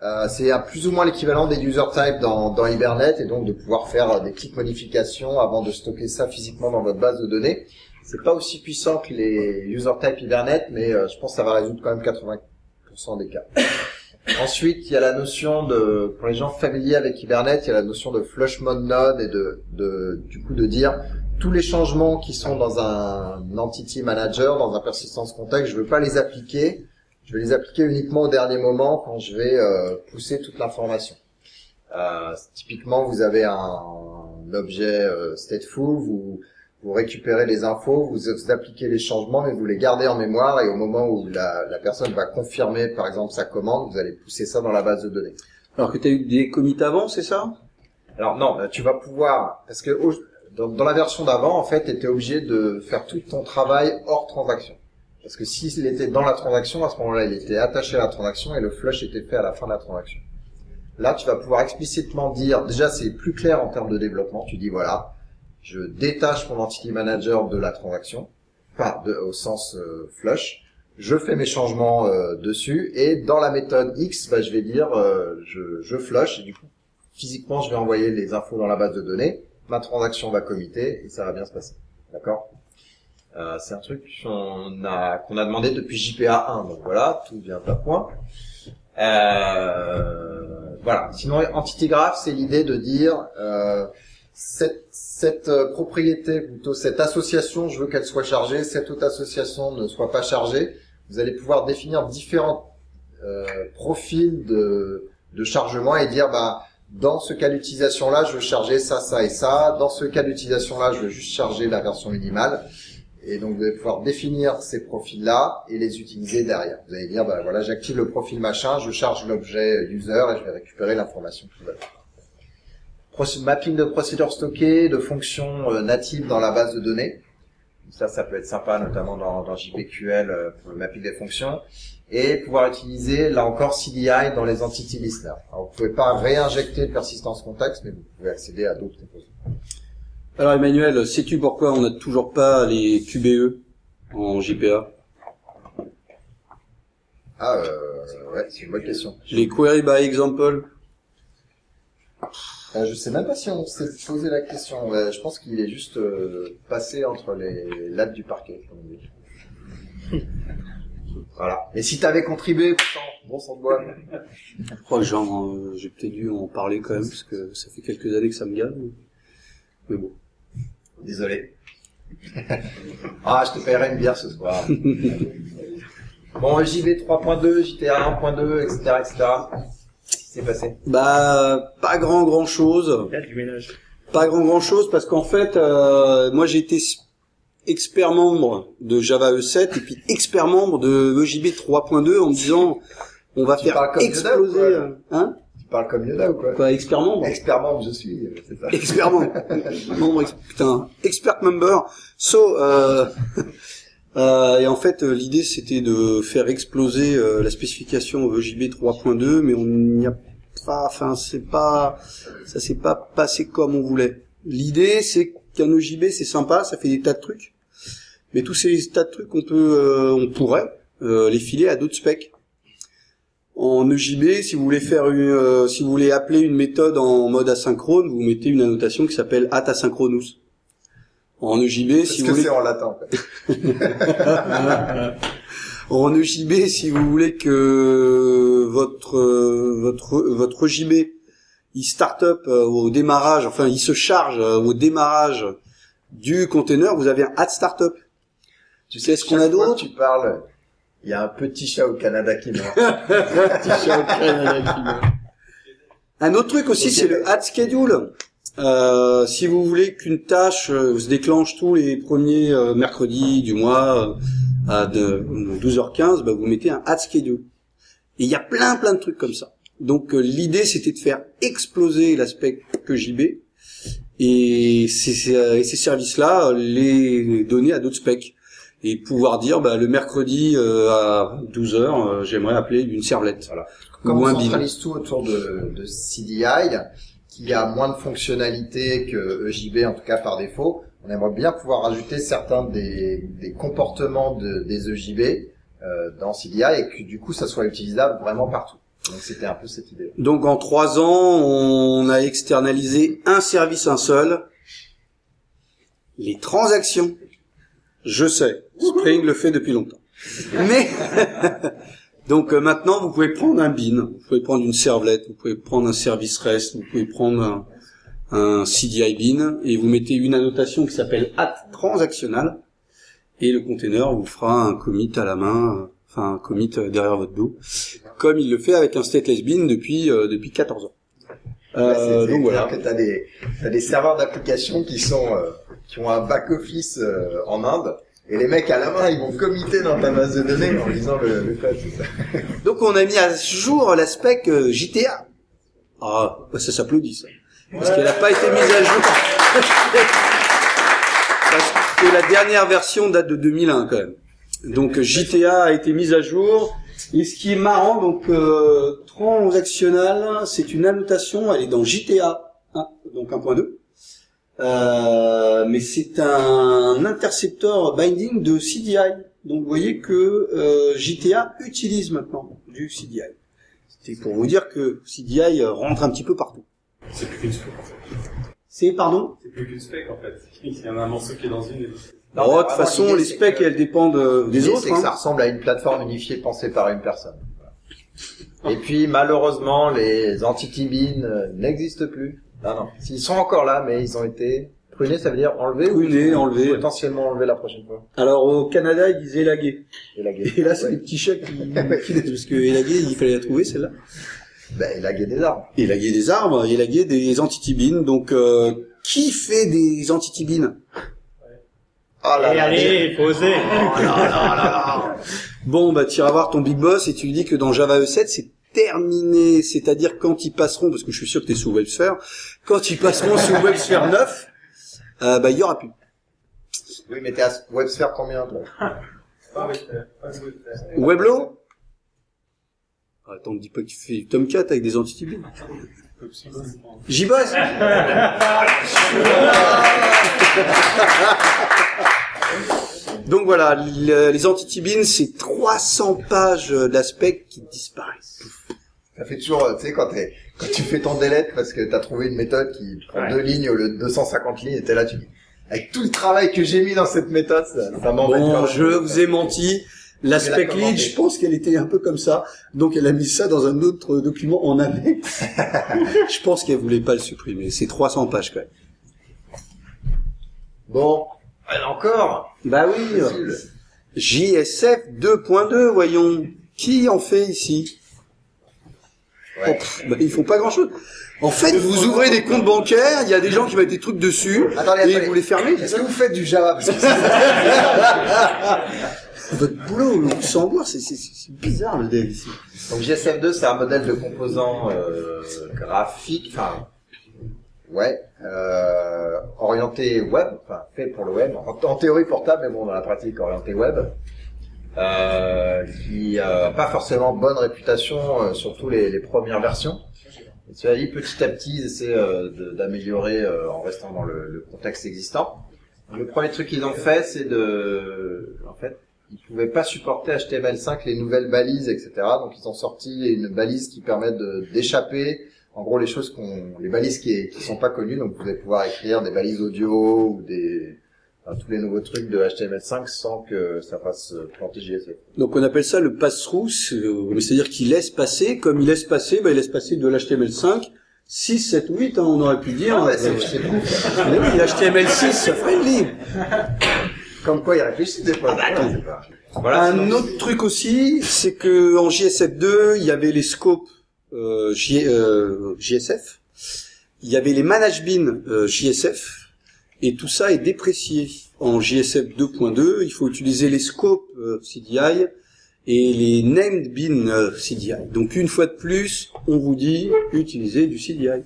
Euh, c'est plus ou moins l'équivalent des user types dans, dans Hibernate et donc de pouvoir faire euh, des petites modifications avant de stocker ça physiquement dans votre base de données. C'est pas aussi puissant que les user types Hibernate, mais euh, je pense que ça va résoudre quand même 80% des cas. Ensuite, il y a la notion de, pour les gens familiers avec Hibernate, il y a la notion de flush mode node et de, de du coup de dire tous les changements qui sont dans un entity manager, dans un persistence context, je veux pas les appliquer. Je vais les appliquer uniquement au dernier moment quand je vais euh, pousser toute l'information. Euh, typiquement, vous avez un, un objet euh, stateful, vous, vous récupérez les infos, vous, vous appliquez les changements, mais vous les gardez en mémoire et au moment où la, la personne va confirmer, par exemple, sa commande, vous allez pousser ça dans la base de données. Alors que tu as eu des commits avant, c'est ça? Alors non, là, tu vas pouvoir, parce que au- dans, dans la version d'avant, en fait, tu étais obligé de faire tout ton travail hors transaction. Parce que s'il était dans la transaction, à ce moment-là, il était attaché à la transaction et le flush était fait à la fin de la transaction. Là, tu vas pouvoir explicitement dire, déjà c'est plus clair en termes de développement, tu dis voilà, je détache mon entity manager de la transaction, de- au sens euh, flush, je fais mes changements euh, dessus et dans la méthode X, bah, je vais dire euh, je, je flush et du coup physiquement je vais envoyer les infos dans la base de données, ma transaction va committer et ça va bien se passer. D'accord? Euh, C'est un truc qu'on a a demandé depuis JPA 1, donc voilà, tout vient à point. Euh, voilà. Sinon, entity graph, c'est l'idée de dire euh, cette, cette euh, propriété, plutôt cette association, je veux qu'elle soit chargée, cette autre association ne soit pas chargée. Vous allez pouvoir définir différents euh, profils de, de chargement et dire, bah, dans ce cas d'utilisation-là, je veux charger ça, ça et ça. Dans ce cas d'utilisation-là, je veux juste charger la version minimale. Et donc, vous allez pouvoir définir ces profils-là et les utiliser derrière. Vous allez dire, bah, voilà, j'active le profil machin, je charge l'objet user et je vais récupérer l'information qui va Proce- mapping de procédures stockées, de fonctions euh, natives dans la base de données. Ça, ça peut être sympa, notamment dans, dans JPQL euh, pour le mapping des fonctions. Et pouvoir utiliser, là encore, CDI dans les entity listeners. Alors, vous pouvez pas réinjecter de persistance contexte, mais vous pouvez accéder à d'autres composants. Alors Emmanuel, sais-tu pourquoi on n'a toujours pas les QBE en JPA Ah, euh, ouais, c'est une bonne question. Les query by example? Euh, je sais même pas si on s'est posé la question. Ouais, je pense qu'il est juste euh, passé entre les lattes du parquet, comme on dit. voilà. Et si t'avais contribué, pourtant, bon sang de bois. Je crois que j'en, euh, j'ai peut-être dû en parler quand même parce que ça fait quelques années que ça me gagne. Mais bon. Désolé. ah, je te paierai une bière ce soir. bon, JV 3.2, JTA 1.2, etc., etc. Qu'est-ce qui s'est passé Bah, pas grand grand chose. Il y a du ménage. Pas grand grand chose parce qu'en fait, euh, moi j'ai été expert membre de Java E7 et puis expert membre de EJB 3.2 en me disant on va Tu faire exploser, euh, hein? Parles comme Yoda ou quoi Quoi, expert membre Expert membre, je suis, euh, c'est ça. Expert membre. membre ex- putain, expert member. So, euh, euh, et en fait, euh, l'idée c'était de faire exploser euh, la spécification EJB 3.2, mais on n'y a pas, enfin, c'est pas, ça s'est pas passé comme on voulait. L'idée c'est qu'un EJB c'est sympa, ça fait des tas de trucs, mais tous ces tas de trucs on peut, euh, on pourrait euh, les filer à d'autres specs. En EJB, si vous voulez faire une, euh, si vous voulez appeler une méthode en mode asynchrone, vous mettez une annotation qui s'appelle at asynchronous. En EJB, si que vous voulez, c'est en latin, en fait. en EJB, si vous voulez que votre euh, votre votre EJB il start up euh, au démarrage, enfin il se charge euh, au démarrage du container, vous avez un at startup. Tu Qu'est-ce qu'on chaque a d'autre Tu parles. Il y a un petit chat au Canada qui meurt. Un autre truc aussi, c'est le add schedule. Euh, si vous voulez qu'une tâche euh, se déclenche tous les premiers euh, mercredis du mois euh, à de, 12h15, bah, vous mettez un add schedule. Et il y a plein plein de trucs comme ça. Donc l'idée c'était de faire exploser l'aspect que JB et ces, ces, et ces services-là les donner à d'autres specs et pouvoir dire bah, le mercredi euh, à 12h euh, j'aimerais appeler une servlette. Voilà. Comme on bin. centralise tout autour de, de CDI, qui a moins de fonctionnalités que EJB, en tout cas par défaut, on aimerait bien pouvoir rajouter certains des, des comportements de- des EJB euh, dans CDI et que du coup ça soit utilisable vraiment partout. Donc c'était un peu cette idée. Donc en trois ans, on a externalisé un service, un seul. Les transactions. Je sais, Spring le fait depuis longtemps. Mais donc euh, maintenant, vous pouvez prendre un bin, vous pouvez prendre une servlette, vous pouvez prendre un service REST, vous pouvez prendre un, un CDI bin et vous mettez une annotation qui s'appelle at transactional et le container vous fera un commit à la main, euh, enfin un commit euh, derrière votre dos, comme il le fait avec un stateless bin depuis euh, depuis 14 ans. Euh, donc voilà. que t'as des t'as des serveurs d'application qui sont euh, qui ont un back office euh, en Inde et les mecs à la main ils vont committer dans ta base de données en lisant le, le code. ça. Donc on a mis à jour la spec euh, JTA. Ah, bah, ça s'applaudit ça. Parce qu'elle n'a pas été mise à jour. Parce que la dernière version date de 2001 quand même. Donc JTA a été mise à jour. Et ce qui est marrant, donc euh, c'est une annotation, elle est dans JTA 1, donc 1.2. Euh, mais c'est un intercepteur binding de CDI. Donc vous voyez que euh, JTA utilise maintenant du CDI. C'était pour vous dire que CDI rentre un petit peu partout. C'est plus qu'une spec en fait. C'est pardon? C'est plus qu'une spec en fait. Il y en a un morceau qui est dans une et. Non, Oh, mais de toute façon, les specs, que- elles dépendent euh, des autres. c'est que ça hein. ressemble à une plateforme unifiée pensée par une personne. Voilà. Et puis malheureusement les entity bin euh, n'existent plus. Non non, ils sont encore là mais ils ont été prunés, ça veut dire enlevés Prunés, ou enlevés. potentiellement enlevés la prochaine fois. Alors au Canada, ils disaient élagué. Élagués. Et là, c'est des petits chats qui, parce que élagué, il fallait la trouver celle-là. Ben, élaguer des arbres. Élaguer des arbres, élaguer des entity-bins. Donc, euh, qui fait des entity-bins Ah là Et là, allez, il faut oser. Bon, bah, tu iras voir ton big boss et tu lui dis que dans Java E7, c'est terminé. C'est-à-dire quand ils passeront, parce que je suis sûr que tu es sous WebSphere, quand ils passeront sous WebSphere 9, euh, bah, il y aura plus. Oui, mais t'es à WebSphere combien, toi? Euh, euh, Weblo? Attends, me dis pas que tu fais Tomcat avec des entity-bins. J'y bosse Donc voilà, le- les entity-bins, c'est 300 pages d'aspect qui disparaissent. Ça fait toujours, tu sais, quand, t'es- quand tu fais ton delete parce que t'as trouvé une méthode qui prend Ouais. deux lignes au lieu de 250 lignes, et t'es là, tu dis, avec tout le travail que j'ai mis dans cette méthode, ça, ça m'embête. Bon, je vous ai menti. La lead, commenter. je pense qu'elle était un peu comme ça. Donc elle a mis ça dans un autre document en annexe. je pense qu'elle voulait pas le supprimer. C'est 300 pages quand même. Bon, elle encore Bah oui. JSF 2.2, voyons. Qui en fait ici? Ouais. Oh, bah, Ils font pas grand-chose. En fait, vous ouvrez des comptes bancaires, il y a des gens qui mettent des trucs dessus, Attendez, et attendez. vous les fermez. Est-ce que vous faites du Java? Parce que Votre boulot au Luxembourg, c'est c'est- c'est bizarre le dev ici. Donc GSF2, c'est un modèle de composant euh, graphique, enfin, ouais, euh, orienté web, enfin fait pour le web, en, en théorie portable, mais bon, dans la pratique orienté web, qui a pas forcément bonne réputation, euh, surtout les, les premières versions. Et tu as dit petit à petit, ils essaient euh, d'améliorer euh, en restant dans le, le contexte existant. Le premier truc qu'ils ont fait, c'est de, en fait, ils pouvaient pas supporter HTML5 les nouvelles balises, etc. Donc ils ont sorti une balise qui permet d'échapper, en gros les choses qu'on, les balises qui, qui sont pas connues. Donc vous allez pouvoir écrire des balises audio ou des tous les nouveaux trucs de HTML5 sans que ça fasse euh, planter JSF. Donc on appelle ça le pass-through, euh, c'est-à-dire qu'il laisse passer, comme il laisse passer, bah, il laisse passer de l'HTML5, 6, 7 ou 8, hein, on aurait pu dire. Ah ouais, Euh, c'est oui, HTML6, friendly. Comme quoi ils réfléchissent des fois. attends. c'est pas- Voilà. Un autre truc aussi, c'est que en JSF2, il y avait les scopes euh, J- euh, JSF, il y avait les management euh, JSF, et tout ça est déprécié. En JSF 2.2, il faut utiliser les scopes euh, CDI et les named bin euh, CDI. Donc une fois de plus, on vous dit utilisez du CDI.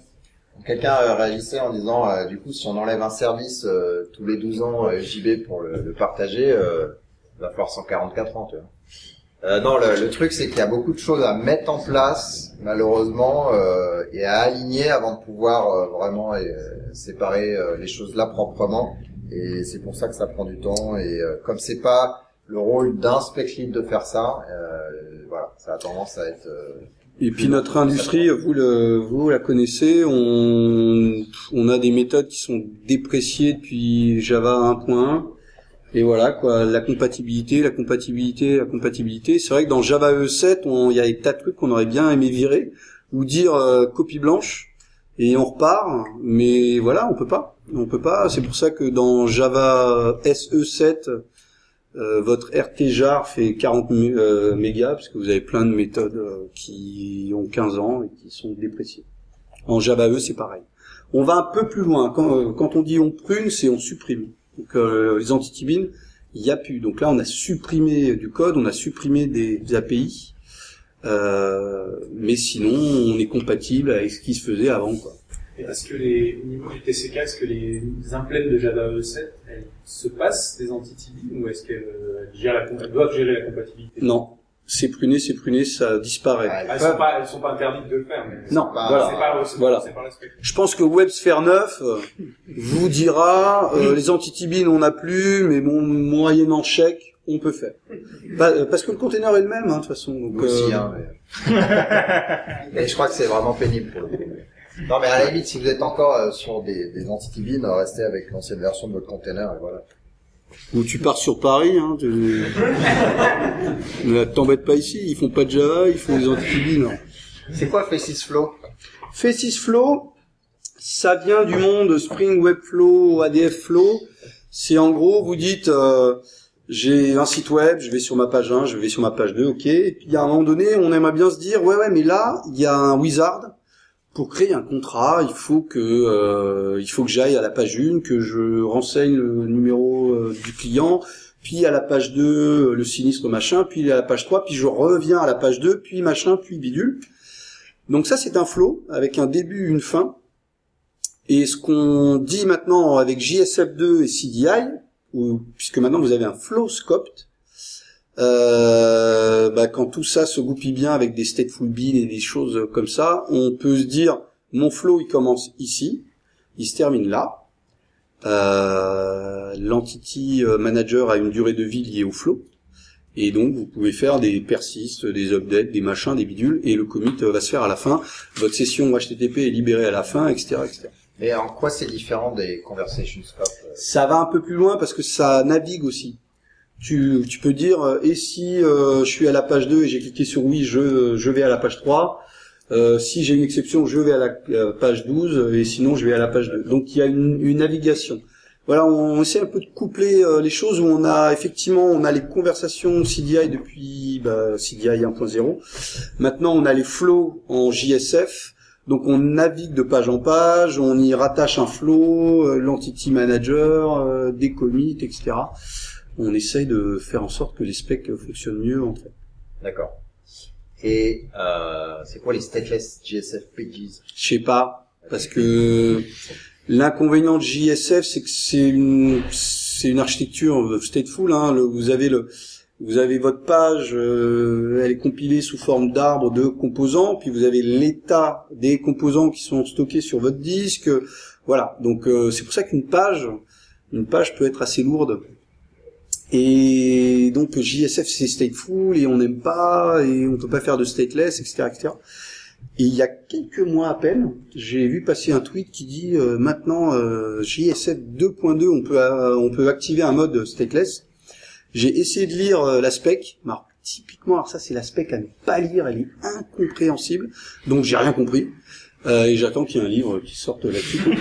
Quelqu'un euh, réagissait en disant, du coup, si on enlève un service tous les 12 ans JB pour le, le partager, il va falloir 144 ans, tu vois. Euh, non, le, le truc, c'est qu'il y a beaucoup de choses à mettre en place, malheureusement, euh, et à aligner avant de pouvoir euh, vraiment euh, séparer euh, les choses là proprement. Et c'est pour ça que ça prend du temps. Et euh, comme c'est pas le rôle d'un spec lead de faire ça, euh, voilà, ça a tendance à être euh, Et puis notre industrie, vous le, vous la connaissez, on, on a des méthodes qui sont dépréciées depuis Java 1.1. Et voilà quoi, la compatibilité, la compatibilité, la compatibilité. C'est vrai que dans Java E7, on- il y a des tas de trucs qu'on aurait bien aimé virer ou dire euh, copie blanche et on repart. Mais voilà, on peut pas, on peut pas. C'est pour ça que dans Java SE7, euh, votre RT-jar fait 40 mé- euh, mégas parce que vous avez plein de méthodes euh, qui ont 15 ans et qui sont dépréciées. En Java E, c'est pareil. On va un peu plus loin. Quand, euh, quand on dit on prune, c'est on supprime. Donc euh, les antitibines, il n'y a plus. Donc là, on a supprimé du code, on a supprimé des, des API. Euh, mais sinon, on est compatible avec ce qui se faisait avant. Quoi. Et est-ce que les, au niveau du TCK, est-ce que les implènes de Java E7, elles se passent des anti-TB ou est-ce qu'elles euh, gèrent la, elles doivent gérer la compatibilité? Non, c'est pruné, c'est pruné, ça disparaît. Ouais, Ah, elles, sont pas, elles sont pas interdites de le faire, mais Non, pas- voilà. c'est pas, c'est Voilà. pas l'aspect. Je pense que WebSphere 9 euh, vous dira euh, les antitibines on n'a plus, mais bon moyennant chèque on peut faire. Bah, euh, parce que le container est le même hein, de toute façon. Donc, Nous aussi, euh, hein. mais- Et je crois que c'est vraiment pénible pour le coup. Non, mais à la limite, si vous êtes encore euh, sur des, des anti-TB, restez avec l'ancienne version de votre container et voilà. Ou tu pars sur Paris, hein, tu... T'embêtes pas ici, ils font pas de Java, ils font des hein. C'est quoi Faces Flow? Faces Flow, ça vient du monde Spring Webflow, ADF Flow. C'est en gros, vous dites, euh, j'ai un site web, je vais sur ma page 1, je vais sur ma page 2, ok. Et puis à un moment donné, on aimerait bien se dire, ouais, ouais, mais là, il y a un wizard. Pour créer un contrat, il faut que euh, il faut que j'aille à la page 1, que je renseigne le numéro euh, du client, puis à la page 2, euh, le sinistre machin, puis à la page 3, puis je reviens à la page 2, puis machin, puis bidule. Donc ça, c'est un flow avec un début, une fin. Et ce qu'on dit maintenant avec JSF2 et CDI, puisque maintenant vous avez un flow scoped, euh, bah, quand tout ça se goupille bien avec des stateful bin et des choses comme ça, on peut se dire mon flow il commence ici, il se termine là. Euh, L'entity manager a une durée de vie liée au flow. Et donc, vous pouvez faire des persists, des updates, des machins, des bidules, et le commit euh, va se faire à la fin. Votre session HTTP est libérée à la fin, etc., etc. Et en quoi c'est différent des Conversation Scope euh, Ça va un peu plus loin parce que ça navigue aussi. Tu, tu peux dire, euh, et si euh, je suis à la page 2 et j'ai cliqué sur oui, je, je vais à la page 3. Euh, si j'ai une exception, je vais à la euh, page 12, et sinon je vais à la page 2. Donc il y a une, une navigation. Voilà, on essaie un peu de coupler euh, les choses où on a effectivement on a les conversations CDI depuis bah, CDI 1.0. Maintenant on a les flows en JSF. Donc on navigue de page en page, on y rattache un flow, l'entity manager, des commits, etc. On essaye de faire en sorte que les specs fonctionnent mieux entre eux. D'accord. Et euh, c'est quoi les stateless GSF pages? Je sais pas, parce que l'inconvénient de JSF, c'est que c'est une c'est une architecture stateful. Hein. Le- vous avez le vous avez votre page, euh, elle est compilée sous forme d'arbre de composants, puis vous avez l'état des composants qui sont stockés sur votre disque. Voilà, donc euh, c'est pour ça qu'une page, une page peut être assez lourde. Et donc JSF c'est stateful et on n'aime pas et on peut pas faire de stateless, etc., etc. Et il y a quelques mois à peine, j'ai vu passer un tweet qui dit euh, maintenant euh, JSF 2.2 on peut euh, on peut activer un mode stateless. J'ai essayé de lire euh, la spec, alors, typiquement alors ça c'est la spec à ne pas lire, elle est incompréhensible, donc j'ai rien compris. Euh, et j'attends qu'il y ait un livre qui sorte là-dessus pour,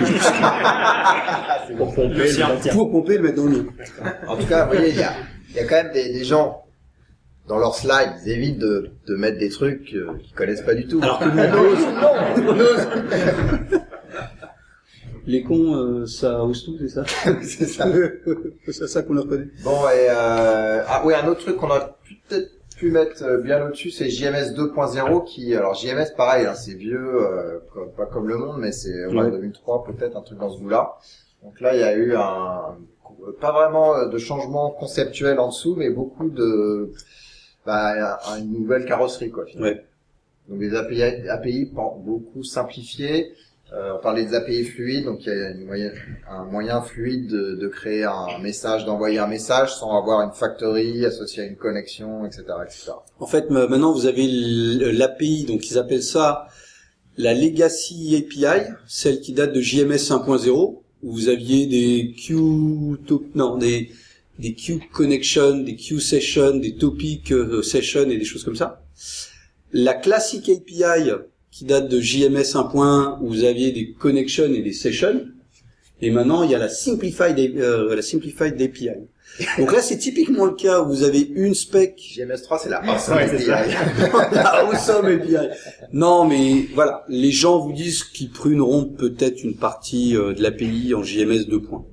pomper le bâtiment. pour pomper le mettre dans le. En tout cas, vous voyez, il y a, il y a quand même des, des gens dans leurs slides, ils évitent de, de mettre des trucs euh, qu'ils connaissent pas du tout. Alors que nous, on ose. Les cons, euh, ça ose tout, c'est ça c'est ça. C'est ça qu'on leur connaît. Bon, et euh, ah oui, un autre truc qu'on a peut-être pu mettre euh, bien au-dessus, c'est JMS 2.0 qui, alors JMS pareil, hein, c'est vieux, euh, comme- pas comme le monde, mais c'est ouais, Ouais. 2003 peut-être, un truc dans ce goût-là. Donc là, il y a eu un, pas vraiment euh, de changement conceptuel en dessous, mais beaucoup de, bah, un- une nouvelle carrosserie quoi. finalement. Ouais. Donc des API, beaucoup simplifiés, Euh, on parlait des API fluides, donc il y a une moyen- un moyen fluide de, de créer un message, d'envoyer un message sans avoir une factory associée à une connexion, etc., etc. En fait, ma- maintenant, vous avez l'API, donc ils appellent ça la Legacy API, celle qui date de JMS 1.0, où vous aviez des queue, non, des, des queue connection, des queue session, des topic euh, session et des choses comme ça. La Classic API, qui date de JMS 1.1, où vous aviez des connections et des sessions. Et maintenant, il y a la Simplified, euh, la Simplified API. Donc là, c'est typiquement le cas où vous avez une spec JMS3, c'est la Ouais, awesome. API. ah, awesome API. Non, mais voilà, les gens vous disent qu'ils pruneront peut-être une partie euh, de l'API en JMS 2. points.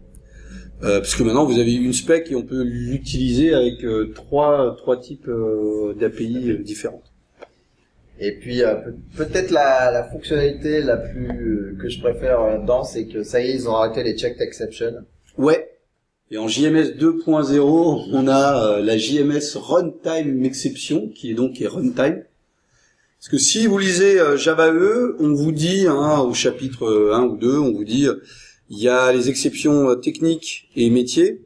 Euh, parce que maintenant vous avez une spec et on peut l'utiliser avec euh, trois trois types euh, d'API euh, différentes. Et puis euh, peut- peut-être la, la fonctionnalité la plus euh, que je préfère euh, là-dedans, c'est que ça y est, ils ont arrêté les checked exceptions. Ouais. Et en JMS 2.0, on a euh, la JMS Runtime Exception, qui est donc est runtime. Parce que si vous lisez euh, Java EE, on vous dit, hein, au chapitre euh, 1 ou 2, on vous dit, euh, il y a les exceptions euh, techniques et métiers.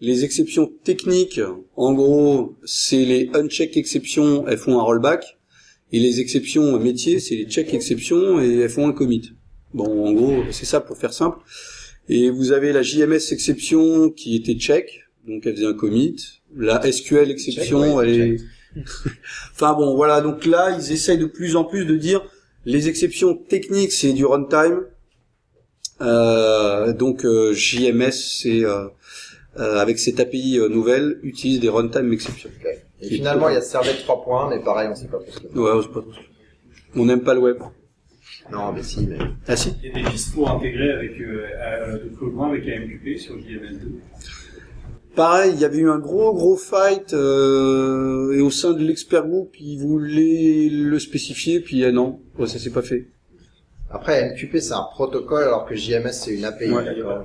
Les exceptions techniques, en gros, c'est les uncheck exceptions, elles font un rollback. Et les exceptions métiers, c'est les check exceptions et elles font un commit. Bon, en gros, c'est ça pour faire simple. Et vous avez la JMS exception qui était check, donc elle faisait un commit. La SQL exception, Check, ouais, elle est... enfin bon, voilà, donc là, ils essayent de plus en plus de dire les exceptions techniques, c'est du runtime. Euh, donc euh, JMS, c'est euh, euh, avec cette API euh, nouvelle, utilise des runtime exceptions. Et finalement, il y a Servlet 3 points, mais pareil, on sait pas trop ce que Ouais, c'est pas trop. On n'aime pas le web. Non, mais si, mais... Ah si. Il y a des pistes pour intégrer avec euh, euh, de plus loin avec AMQP sur JMS2. Pareil, il y avait eu un gros gros fight euh, et au sein de l'expert group, ils voulaient le spécifier, puis euh, non, ouais, ça s'est pas fait. Après, MQP, c'est un protocole, alors que JMS, c'est une API. Ouais. d'accord.